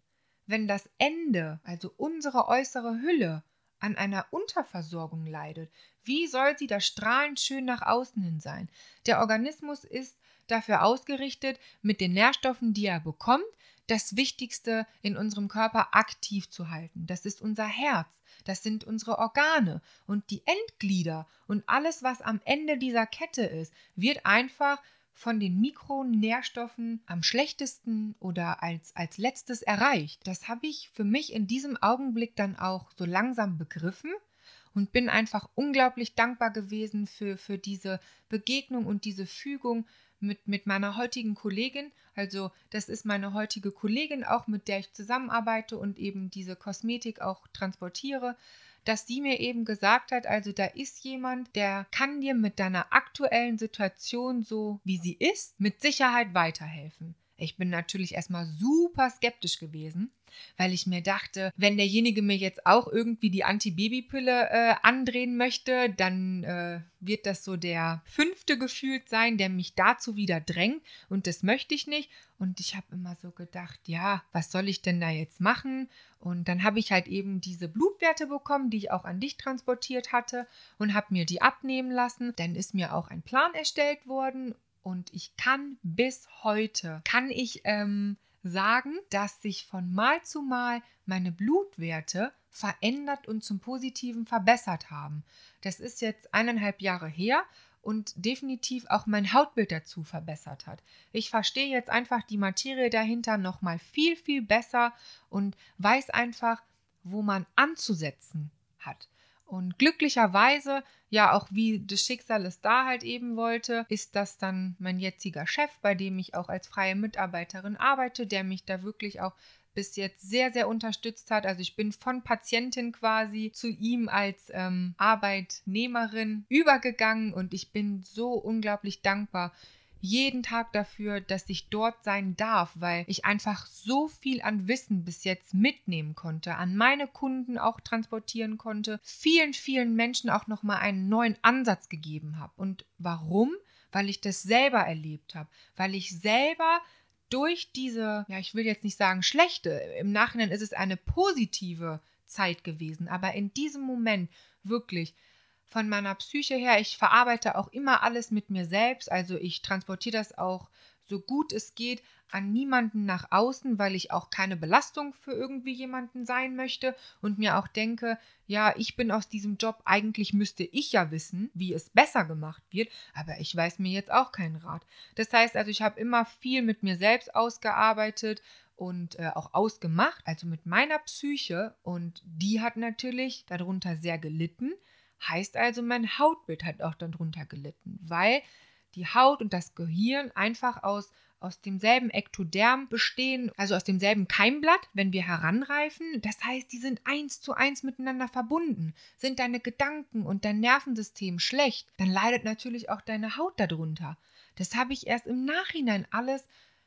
Wenn das Ende, also unsere äußere Hülle, an einer Unterversorgung leidet, wie soll sie da strahlend schön nach außen hin sein? Der Organismus ist dafür ausgerichtet, mit den Nährstoffen, die er bekommt, das Wichtigste in unserem Körper aktiv zu halten. Das ist unser Herz, das sind unsere Organe und die Endglieder und alles, was am Ende dieser Kette ist, wird einfach von den Mikronährstoffen am schlechtesten oder als, als letztes erreicht. Das habe ich für mich in diesem Augenblick dann auch so langsam begriffen und bin einfach unglaublich dankbar gewesen für, für diese Begegnung und diese Fügung mit, mit meiner heutigen Kollegin. Also das ist meine heutige Kollegin, auch mit der ich zusammenarbeite und eben diese Kosmetik auch transportiere dass sie mir eben gesagt hat, also da ist jemand, der kann dir mit deiner aktuellen Situation so, wie sie ist, mit Sicherheit weiterhelfen. Ich bin natürlich erstmal super skeptisch gewesen, weil ich mir dachte, wenn derjenige mir jetzt auch irgendwie die Antibabypille äh, andrehen möchte, dann äh, wird das so der fünfte gefühlt sein, der mich dazu wieder drängt und das möchte ich nicht. Und ich habe immer so gedacht, ja, was soll ich denn da jetzt machen? Und dann habe ich halt eben diese Blutwerte bekommen, die ich auch an dich transportiert hatte und habe mir die abnehmen lassen. Dann ist mir auch ein Plan erstellt worden und ich kann bis heute, kann ich ähm, sagen, dass sich von Mal zu Mal meine Blutwerte verändert und zum Positiven verbessert haben. Das ist jetzt eineinhalb Jahre her und definitiv auch mein Hautbild dazu verbessert hat. Ich verstehe jetzt einfach die Materie dahinter noch mal viel viel besser und weiß einfach, wo man anzusetzen hat. Und glücklicherweise, ja, auch wie das Schicksal es da halt eben wollte, ist das dann mein jetziger Chef, bei dem ich auch als freie Mitarbeiterin arbeite, der mich da wirklich auch bis jetzt sehr, sehr unterstützt hat. Also ich bin von Patientin quasi zu ihm als ähm, Arbeitnehmerin übergegangen und ich bin so unglaublich dankbar jeden Tag dafür, dass ich dort sein darf, weil ich einfach so viel an Wissen bis jetzt mitnehmen konnte, an meine Kunden auch transportieren konnte, vielen, vielen Menschen auch nochmal einen neuen Ansatz gegeben habe. Und warum? Weil ich das selber erlebt habe, weil ich selber durch diese, ja, ich will jetzt nicht sagen schlechte, im Nachhinein ist es eine positive Zeit gewesen, aber in diesem Moment wirklich von meiner Psyche her. Ich verarbeite auch immer alles mit mir selbst. Also ich transportiere das auch so gut es geht an niemanden nach außen, weil ich auch keine Belastung für irgendwie jemanden sein möchte und mir auch denke, ja, ich bin aus diesem Job, eigentlich müsste ich ja wissen, wie es besser gemacht wird, aber ich weiß mir jetzt auch keinen Rat. Das heißt also, ich habe immer viel mit mir selbst ausgearbeitet und äh, auch ausgemacht, also mit meiner Psyche und die hat natürlich darunter sehr gelitten. Heißt also, mein Hautbild hat auch darunter gelitten, weil die Haut und das Gehirn einfach aus, aus demselben Ektoderm bestehen, also aus demselben Keimblatt, wenn wir heranreifen. Das heißt, die sind eins zu eins miteinander verbunden. Sind deine Gedanken und dein Nervensystem schlecht, dann leidet natürlich auch deine Haut darunter. Das habe ich erst im Nachhinein alles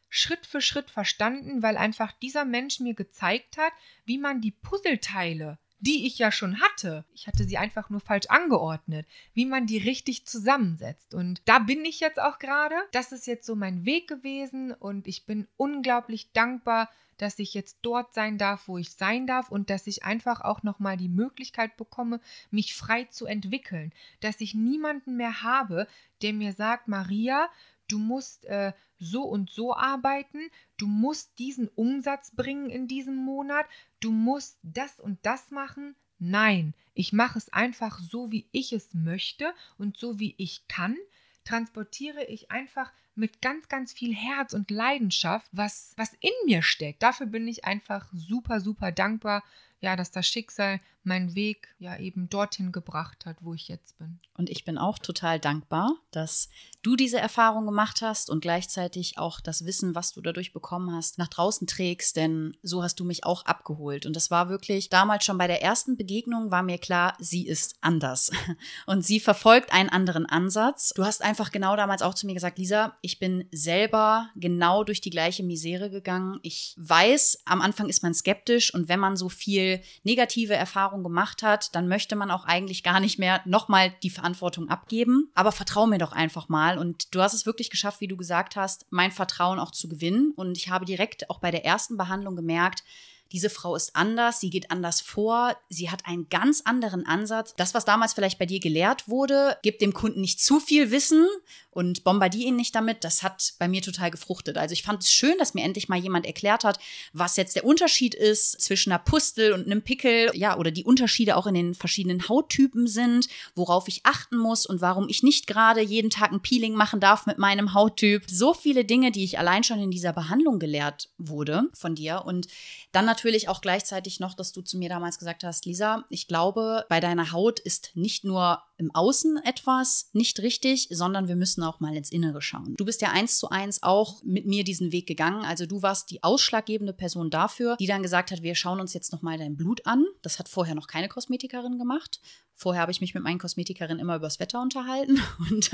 Schritt für Schritt verstanden, weil einfach dieser Mensch mir gezeigt hat, wie man die Puzzleteile die ich ja schon hatte. Ich hatte sie einfach nur falsch angeordnet, wie man die richtig zusammensetzt. Und da bin ich jetzt auch gerade. Das ist jetzt so mein Weg gewesen und ich bin unglaublich dankbar, dass ich jetzt dort sein darf, wo ich sein darf und dass ich einfach auch nochmal die Möglichkeit bekomme, mich frei zu entwickeln. Dass ich niemanden mehr habe, der mir sagt, Maria, du musst äh, so und so arbeiten, du musst diesen Umsatz bringen in diesem Monat, du musst das und das machen. Nein, ich mache es einfach so, wie ich es möchte und so, wie ich kann, transportiere ich einfach mit ganz, ganz viel Herz und Leidenschaft, was, was in mir steckt. Dafür bin ich einfach super, super dankbar, ja, dass das Schicksal meinen Weg ja eben dorthin gebracht hat, wo ich jetzt bin. Und ich bin auch total dankbar, dass du diese Erfahrung gemacht hast und gleichzeitig auch das Wissen, was du dadurch bekommen hast, nach draußen trägst, denn so hast du mich auch abgeholt. Und das war wirklich damals schon bei der ersten Begegnung war mir klar, sie ist anders und sie verfolgt einen anderen Ansatz. Du hast einfach genau damals auch zu mir gesagt, Lisa, ich bin selber genau durch die gleiche Misere gegangen. Ich weiß, am Anfang ist man skeptisch und wenn man so viel negative Erfahrungen Erfahrung gemacht hat, dann möchte man auch eigentlich gar nicht mehr nochmal die Verantwortung abgeben. Aber vertrau mir doch einfach mal. Und du hast es wirklich geschafft, wie du gesagt hast, mein Vertrauen auch zu gewinnen. Und ich habe direkt auch bei der ersten Behandlung gemerkt, diese Frau ist anders, sie geht anders vor, sie hat einen ganz anderen Ansatz. Das, was damals vielleicht bei dir gelehrt wurde, gibt dem Kunden nicht zu viel Wissen und bombardiere ihn nicht damit, das hat bei mir total gefruchtet. Also ich fand es schön, dass mir endlich mal jemand erklärt hat, was jetzt der Unterschied ist zwischen einer Pustel und einem Pickel, ja, oder die Unterschiede auch in den verschiedenen Hauttypen sind, worauf ich achten muss und warum ich nicht gerade jeden Tag ein Peeling machen darf mit meinem Hauttyp. So viele Dinge, die ich allein schon in dieser Behandlung gelehrt wurde von dir und dann natürlich auch gleichzeitig noch, dass du zu mir damals gesagt hast, Lisa, ich glaube, bei deiner Haut ist nicht nur im Außen etwas nicht richtig, sondern wir müssen auch mal ins Innere schauen. Du bist ja eins zu eins auch mit mir diesen Weg gegangen. Also du warst die ausschlaggebende Person dafür, die dann gesagt hat, wir schauen uns jetzt nochmal dein Blut an. Das hat vorher noch keine Kosmetikerin gemacht. Vorher habe ich mich mit meinen Kosmetikerinnen immer übers Wetter unterhalten und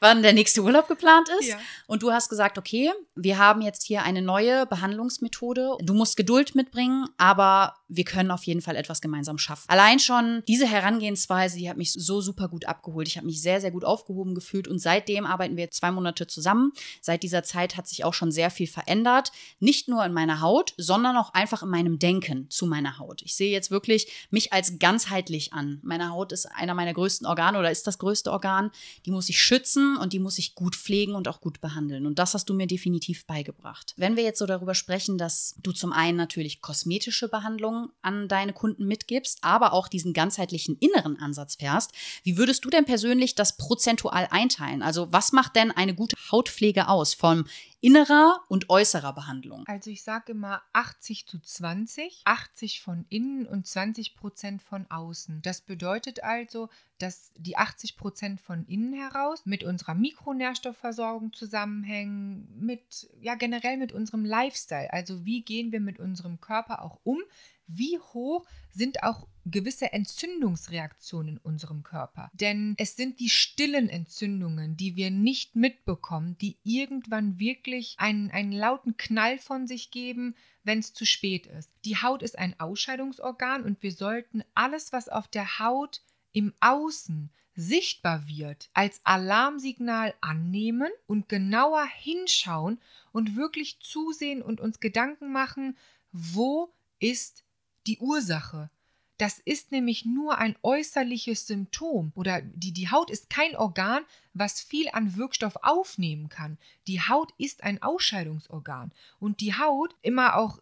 wann der nächste Urlaub geplant ist. Ja. Und du hast gesagt, okay, wir haben jetzt hier eine neue Behandlungsmethode. Du musst Geduld mitbringen, aber wir können auf jeden Fall etwas gemeinsam schaffen. Allein schon diese Herangehensweise, die hat mich so super gut abgeholt. Ich habe mich sehr, sehr gut aufgehoben gefühlt und seitdem arbeiten wir zwei Monate zusammen. Seit dieser Zeit hat sich auch schon sehr viel verändert. Nicht nur in meiner Haut, sondern auch einfach in meinem Denken zu meiner Haut. Ich sehe jetzt wirklich mich als ganzheitlich an. Meine meine Haut ist einer meiner größten Organe oder ist das größte Organ. Die muss ich schützen und die muss ich gut pflegen und auch gut behandeln. Und das hast du mir definitiv beigebracht. Wenn wir jetzt so darüber sprechen, dass du zum einen natürlich kosmetische Behandlungen an deine Kunden mitgibst, aber auch diesen ganzheitlichen inneren Ansatz fährst, wie würdest du denn persönlich das prozentual einteilen? Also was macht denn eine gute Hautpflege aus? Vom innerer und äußerer Behandlung? Also ich sage immer 80 zu 20, 80 von innen und 20 Prozent von außen. Das bedeutet also, dass die 80 Prozent von innen heraus mit unserer Mikronährstoffversorgung zusammenhängen, mit ja generell mit unserem Lifestyle. Also wie gehen wir mit unserem Körper auch um? Wie hoch sind auch gewisse Entzündungsreaktionen in unserem Körper? Denn es sind die stillen Entzündungen, die wir nicht mitbekommen, die irgendwann wirklich einen, einen lauten Knall von sich geben, wenn es zu spät ist. Die Haut ist ein Ausscheidungsorgan und wir sollten alles, was auf der Haut im Außen sichtbar wird, als Alarmsignal annehmen und genauer hinschauen und wirklich zusehen und uns Gedanken machen, wo ist die Ursache? Das ist nämlich nur ein äußerliches Symptom oder die, die Haut ist kein Organ, was viel an Wirkstoff aufnehmen kann. Die Haut ist ein Ausscheidungsorgan und die Haut immer auch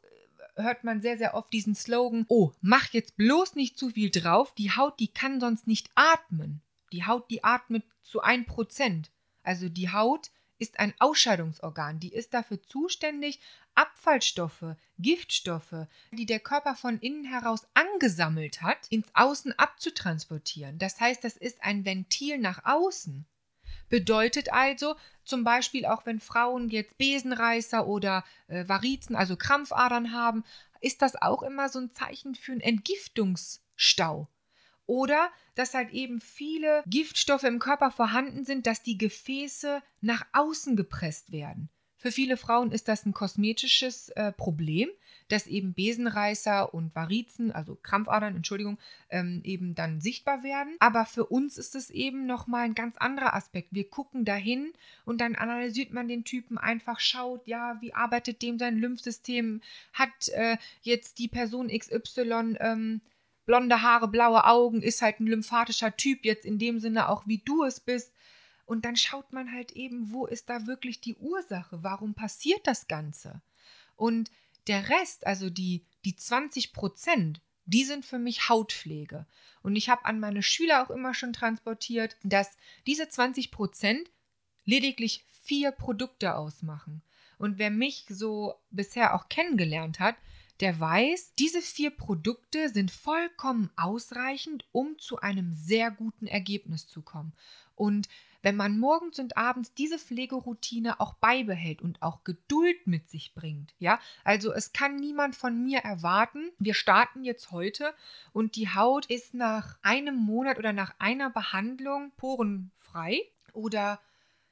hört man sehr, sehr oft diesen Slogan, oh, mach jetzt bloß nicht zu viel drauf, die Haut, die kann sonst nicht atmen. Die Haut, die atmet zu 1%. Also die Haut ist ein Ausscheidungsorgan, die ist dafür zuständig, Abfallstoffe, Giftstoffe, die der Körper von innen heraus angesammelt hat, ins Außen abzutransportieren. Das heißt, das ist ein Ventil nach außen. Bedeutet also, zum Beispiel auch wenn Frauen jetzt Besenreißer oder äh, Varizen, also Krampfadern haben, ist das auch immer so ein Zeichen für einen Entgiftungsstau. Oder dass halt eben viele Giftstoffe im Körper vorhanden sind, dass die Gefäße nach außen gepresst werden. Für viele Frauen ist das ein kosmetisches äh, Problem, dass eben Besenreißer und Varizen, also Krampfadern, Entschuldigung, ähm, eben dann sichtbar werden. Aber für uns ist es eben nochmal ein ganz anderer Aspekt. Wir gucken dahin und dann analysiert man den Typen einfach, schaut, ja, wie arbeitet dem sein Lymphsystem, hat äh, jetzt die Person XY ähm, blonde Haare, blaue Augen, ist halt ein lymphatischer Typ, jetzt in dem Sinne auch wie du es bist. Und dann schaut man halt eben, wo ist da wirklich die Ursache? Warum passiert das Ganze? Und der Rest, also die, die 20 Prozent, die sind für mich Hautpflege. Und ich habe an meine Schüler auch immer schon transportiert, dass diese 20 Prozent lediglich vier Produkte ausmachen. Und wer mich so bisher auch kennengelernt hat, der weiß, diese vier Produkte sind vollkommen ausreichend, um zu einem sehr guten Ergebnis zu kommen. Und wenn man morgens und abends diese Pflegeroutine auch beibehält und auch Geduld mit sich bringt, ja, also es kann niemand von mir erwarten, wir starten jetzt heute und die Haut ist nach einem Monat oder nach einer Behandlung porenfrei oder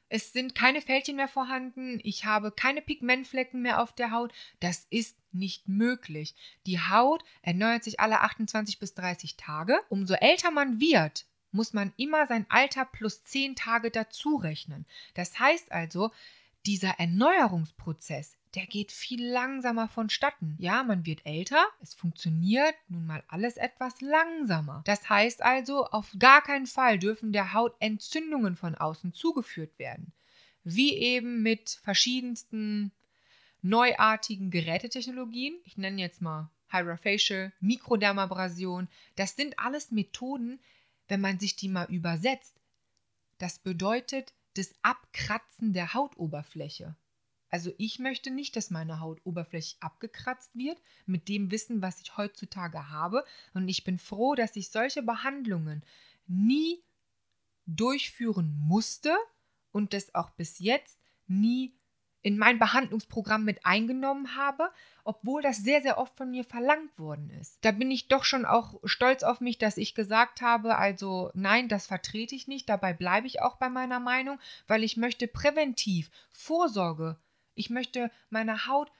es sind keine Fältchen mehr vorhanden, ich habe keine Pigmentflecken mehr auf der Haut. Das ist nicht möglich. Die Haut erneuert sich alle 28 bis 30 Tage. Umso älter man wird, muss man immer sein Alter plus 10 Tage dazu rechnen. Das heißt also, dieser Erneuerungsprozess, der geht viel langsamer vonstatten. Ja, man wird älter, es funktioniert nun mal alles etwas langsamer. Das heißt also, auf gar keinen Fall dürfen der Haut Entzündungen von außen zugeführt werden. Wie eben mit verschiedensten neuartigen Gerätetechnologien. Ich nenne jetzt mal Hydrofacial, Mikrodermabrasion. Das sind alles Methoden, wenn man sich die mal übersetzt. Das bedeutet das Abkratzen der Hautoberfläche. Also ich möchte nicht, dass meine Hautoberfläche abgekratzt wird mit dem Wissen, was ich heutzutage habe. Und ich bin froh, dass ich solche Behandlungen nie durchführen musste und das auch bis jetzt nie in mein Behandlungsprogramm mit eingenommen habe, obwohl das sehr, sehr oft von mir verlangt worden ist. Da bin ich doch schon auch stolz auf mich, dass ich gesagt habe, also nein, das vertrete ich nicht, dabei bleibe ich auch bei meiner Meinung, weil ich möchte präventiv Vorsorge, ich möchte meine Haut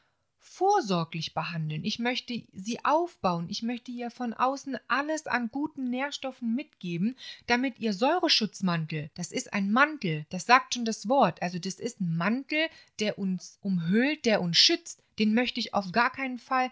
vorsorglich behandeln. Ich möchte sie aufbauen. Ich möchte ihr von außen alles an guten Nährstoffen mitgeben, damit ihr Säureschutzmantel, das ist ein Mantel, das sagt schon das Wort, also das ist ein Mantel, der uns umhüllt, der uns schützt. Den möchte ich auf gar keinen Fall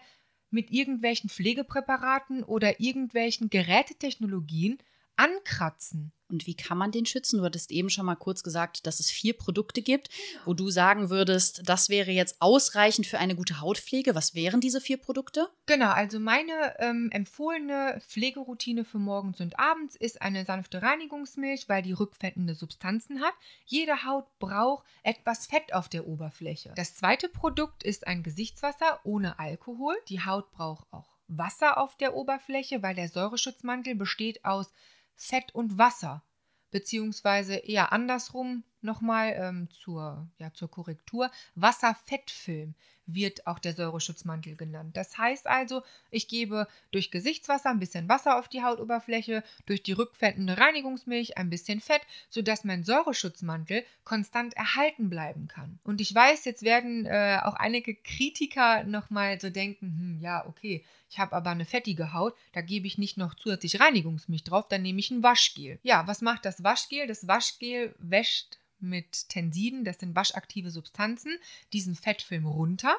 mit irgendwelchen Pflegepräparaten oder irgendwelchen Gerätetechnologien ankratzen. Und wie kann man den schützen? Du hattest eben schon mal kurz gesagt, dass es vier Produkte gibt, wo du sagen würdest, das wäre jetzt ausreichend für eine gute Hautpflege. Was wären diese vier Produkte? Genau, also meine ähm, empfohlene Pflegeroutine für morgens und abends ist eine sanfte Reinigungsmilch, weil die rückfettende Substanzen hat. Jede Haut braucht etwas Fett auf der Oberfläche. Das zweite Produkt ist ein Gesichtswasser ohne Alkohol. Die Haut braucht auch Wasser auf der Oberfläche, weil der Säureschutzmantel besteht aus Fett und Wasser, beziehungsweise eher andersrum nochmal ähm, zur, ja, zur Korrektur. Wasserfettfilm wird auch der Säureschutzmantel genannt. Das heißt also, ich gebe durch Gesichtswasser ein bisschen Wasser auf die Hautoberfläche, durch die rückfettende Reinigungsmilch ein bisschen Fett, sodass mein Säureschutzmantel konstant erhalten bleiben kann. Und ich weiß, jetzt werden äh, auch einige Kritiker nochmal so denken, hm, ja, okay, ich habe aber eine fettige Haut, da gebe ich nicht noch zusätzlich Reinigungsmilch drauf, dann nehme ich ein Waschgel. Ja, was macht das Waschgel? Das Waschgel wäscht mit Tensiden, das sind waschaktive Substanzen, diesen Fettfilm runter.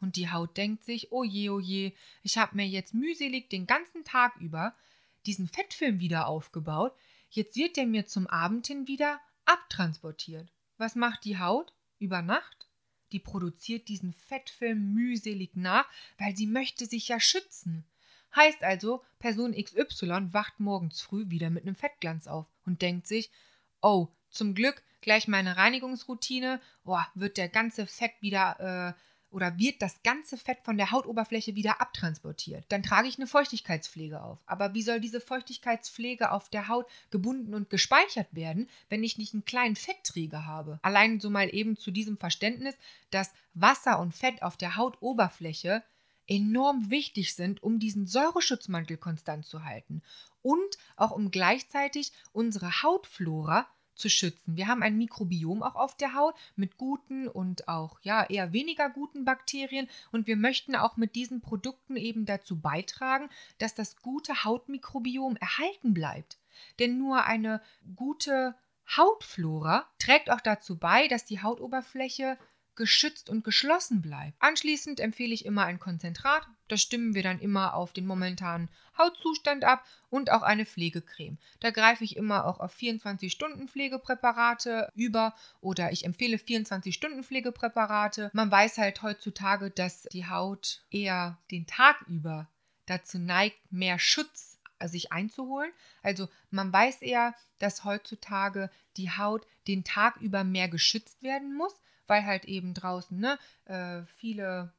Und die Haut denkt sich, oh je, oh je, ich habe mir jetzt mühselig den ganzen Tag über diesen Fettfilm wieder aufgebaut. Jetzt wird der mir zum Abend hin wieder abtransportiert. Was macht die Haut über Nacht? Die produziert diesen Fettfilm mühselig nach, weil sie möchte sich ja schützen. Heißt also, Person XY wacht morgens früh wieder mit einem Fettglanz auf und denkt sich, oh, zum Glück gleich meine Reinigungsroutine, boah, wird der ganze Fett wieder äh, oder wird das ganze Fett von der Hautoberfläche wieder abtransportiert. Dann trage ich eine Feuchtigkeitspflege auf. Aber wie soll diese Feuchtigkeitspflege auf der Haut gebunden und gespeichert werden, wenn ich nicht einen kleinen Fettträger habe? Allein so mal eben zu diesem Verständnis, dass Wasser und Fett auf der Hautoberfläche enorm wichtig sind, um diesen Säureschutzmantel konstant zu halten und auch um gleichzeitig unsere Hautflora zu schützen. Wir haben ein Mikrobiom auch auf der Haut mit guten und auch ja eher weniger guten Bakterien und wir möchten auch mit diesen Produkten eben dazu beitragen, dass das gute Hautmikrobiom erhalten bleibt. Denn nur eine gute Hautflora trägt auch dazu bei, dass die Hautoberfläche geschützt und geschlossen bleibt. Anschließend empfehle ich immer ein Konzentrat. Das stimmen wir dann immer auf den momentanen Hautzustand ab und auch eine Pflegecreme. Da greife ich immer auch auf 24-Stunden-Pflegepräparate über oder ich empfehle 24-Stunden-Pflegepräparate. Man weiß halt heutzutage, dass die Haut eher den Tag über dazu neigt, mehr Schutz sich einzuholen. Also man weiß eher, dass heutzutage die Haut den Tag über mehr geschützt werden muss weil halt eben draußen ne, äh, viele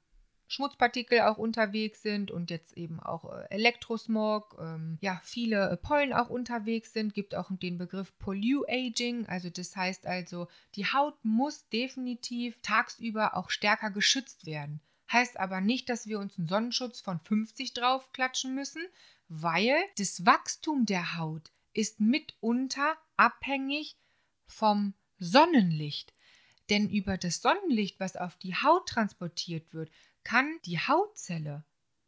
Schmutzpartikel auch unterwegs sind und jetzt eben auch äh, Elektrosmog, ähm, ja, viele äh, Pollen auch unterwegs sind, gibt auch den Begriff Polluaging, also das heißt also, die Haut muss definitiv tagsüber auch stärker geschützt werden. Heißt aber nicht, dass wir uns einen Sonnenschutz von 50 draufklatschen müssen, weil das Wachstum der Haut ist mitunter abhängig vom Sonnenlicht. Denn über das Sonnenlicht, was auf die Haut transportiert wird, kann die Hautzelle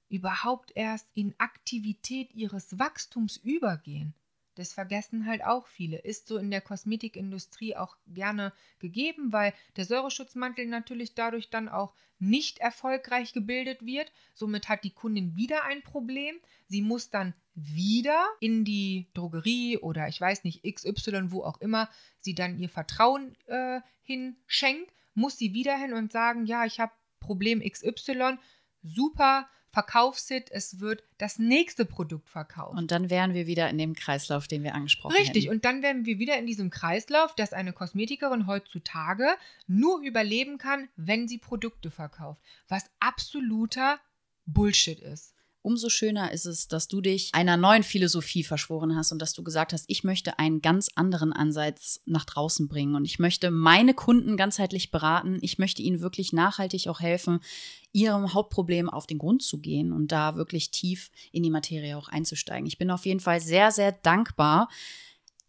überhaupt erst in Aktivität ihres Wachstums übergehen. Das vergessen halt auch viele. Ist so in der Kosmetikindustrie auch gerne gegeben, weil der Säureschutzmantel natürlich dadurch dann auch nicht erfolgreich gebildet wird. Somit hat die Kundin wieder ein Problem. Sie muss dann wieder in die Drogerie oder ich weiß nicht, XY, wo auch immer sie dann ihr Vertrauen äh, hinschenkt, muss sie wieder hin und sagen, ja, ich habe Problem XY, super, Verkaufshit, es wird das nächste Produkt verkauft. Und dann wären wir wieder in dem Kreislauf, den wir angesprochen haben. Richtig, hätten. und dann wären wir wieder in diesem Kreislauf, dass eine Kosmetikerin heutzutage nur überleben kann, wenn sie Produkte verkauft. Was absoluter Bullshit ist umso schöner ist es, dass du dich einer neuen Philosophie verschworen hast und dass du gesagt hast, ich möchte einen ganz anderen Ansatz nach draußen bringen und ich möchte meine Kunden ganzheitlich beraten. Ich möchte ihnen wirklich nachhaltig auch helfen, ihrem Hauptproblem auf den Grund zu gehen und da wirklich tief in die Materie auch einzusteigen. Ich bin auf jeden Fall sehr, sehr dankbar,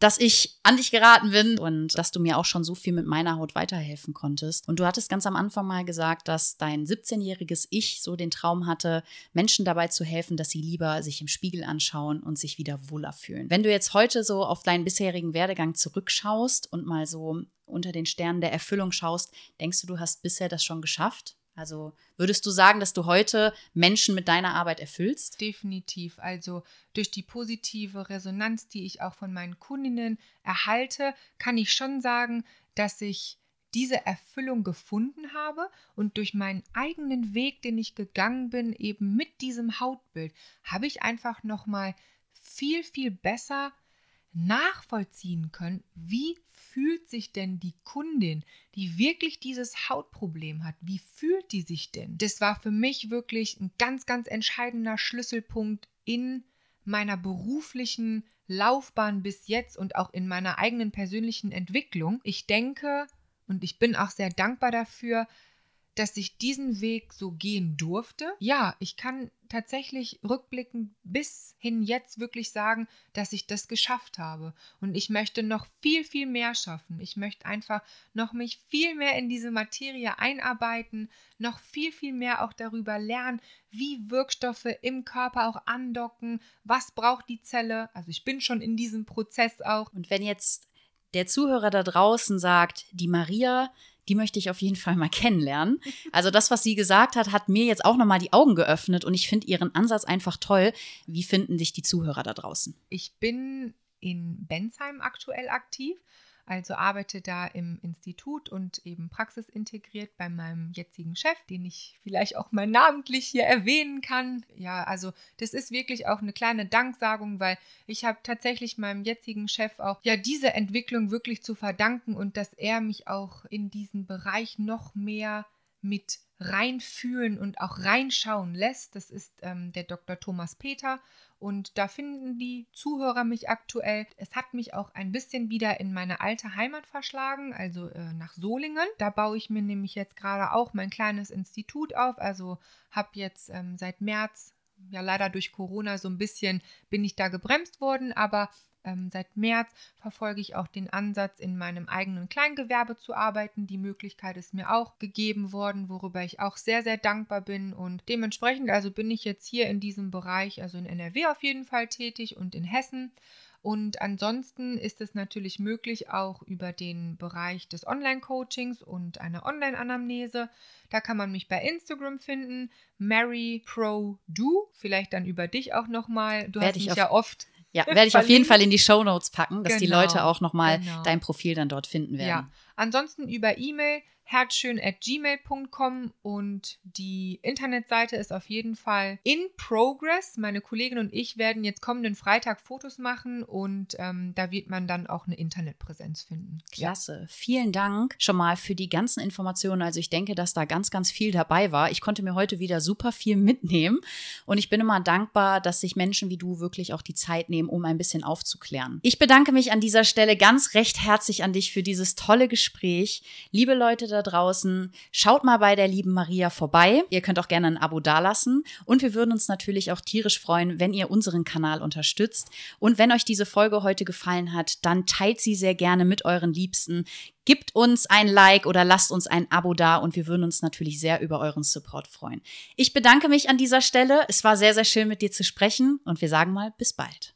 dass ich an dich geraten bin und dass du mir auch schon so viel mit meiner Haut weiterhelfen konntest. Und du hattest ganz am Anfang mal gesagt, dass dein 17-jähriges Ich so den Traum hatte, Menschen dabei zu helfen, dass sie lieber sich im Spiegel anschauen und sich wieder wohler fühlen. Wenn du jetzt heute so auf deinen bisherigen Werdegang zurückschaust und mal so unter den Sternen der Erfüllung schaust, denkst du, du hast bisher das schon geschafft? Also würdest du sagen, dass du heute Menschen mit deiner Arbeit erfüllst? Definitiv. Also durch die positive Resonanz, die ich auch von meinen Kundinnen erhalte, kann ich schon sagen, dass ich diese Erfüllung gefunden habe und durch meinen eigenen Weg, den ich gegangen bin, eben mit diesem Hautbild, habe ich einfach noch mal viel viel besser nachvollziehen können, wie fühlt sich denn die Kundin, die wirklich dieses Hautproblem hat, wie fühlt die sich denn? Das war für mich wirklich ein ganz, ganz entscheidender Schlüsselpunkt in meiner beruflichen Laufbahn bis jetzt und auch in meiner eigenen persönlichen Entwicklung. Ich denke und ich bin auch sehr dankbar dafür, dass ich diesen Weg so gehen durfte. Ja, ich kann tatsächlich rückblickend bis hin jetzt wirklich sagen, dass ich das geschafft habe. Und ich möchte noch viel, viel mehr schaffen. Ich möchte einfach noch mich viel mehr in diese Materie einarbeiten, noch viel, viel mehr auch darüber lernen, wie Wirkstoffe im Körper auch andocken, was braucht die Zelle. Also ich bin schon in diesem Prozess auch. Und wenn jetzt der Zuhörer da draußen sagt, die Maria, die möchte ich auf jeden Fall mal kennenlernen. Also das, was sie gesagt hat, hat mir jetzt auch nochmal die Augen geöffnet und ich finde ihren Ansatz einfach toll. Wie finden dich die Zuhörer da draußen? Ich bin in Bensheim aktuell aktiv also arbeite da im Institut und eben praxisintegriert bei meinem jetzigen Chef, den ich vielleicht auch mal namentlich hier erwähnen kann. Ja, also das ist wirklich auch eine kleine Danksagung, weil ich habe tatsächlich meinem jetzigen Chef auch ja diese Entwicklung wirklich zu verdanken und dass er mich auch in diesen Bereich noch mehr mit reinfühlen und auch reinschauen lässt. Das ist ähm, der Dr. Thomas Peter und da finden die Zuhörer mich aktuell. Es hat mich auch ein bisschen wieder in meine alte Heimat verschlagen, also äh, nach Solingen. Da baue ich mir nämlich jetzt gerade auch mein kleines Institut auf. Also habe jetzt ähm, seit März ja leider durch Corona so ein bisschen bin ich da gebremst worden, aber ähm, seit März verfolge ich auch den Ansatz, in meinem eigenen Kleingewerbe zu arbeiten. Die Möglichkeit ist mir auch gegeben worden, worüber ich auch sehr, sehr dankbar bin. Und dementsprechend also bin ich jetzt hier in diesem Bereich, also in NRW auf jeden Fall tätig und in Hessen. Und ansonsten ist es natürlich möglich, auch über den Bereich des Online-Coachings und einer Online-Anamnese. Da kann man mich bei Instagram finden, Mary Pro Do. Vielleicht dann über dich auch nochmal. Du Werd hast mich ja oft ja, werde ich auf jeden Fall in die Show Notes packen, dass genau, die Leute auch nochmal genau. dein Profil dann dort finden werden. Ja. Ansonsten über E-Mail herzschön@gmail.com und die Internetseite ist auf jeden Fall in progress. Meine Kollegin und ich werden jetzt kommenden Freitag Fotos machen und ähm, da wird man dann auch eine Internetpräsenz finden. Klasse. Vielen Dank schon mal für die ganzen Informationen. Also ich denke, dass da ganz, ganz viel dabei war. Ich konnte mir heute wieder super viel mitnehmen und ich bin immer dankbar, dass sich Menschen wie du wirklich auch die Zeit nehmen, um ein bisschen aufzuklären. Ich bedanke mich an dieser Stelle ganz recht herzlich an dich für dieses tolle Gespräch. Liebe Leute da draußen, schaut mal bei der lieben Maria vorbei. Ihr könnt auch gerne ein Abo dalassen und wir würden uns natürlich auch tierisch freuen, wenn ihr unseren Kanal unterstützt. Und wenn euch diese Folge heute gefallen hat, dann teilt sie sehr gerne mit euren Liebsten. Gebt uns ein Like oder lasst uns ein Abo da und wir würden uns natürlich sehr über euren Support freuen. Ich bedanke mich an dieser Stelle. Es war sehr, sehr schön mit dir zu sprechen und wir sagen mal bis bald.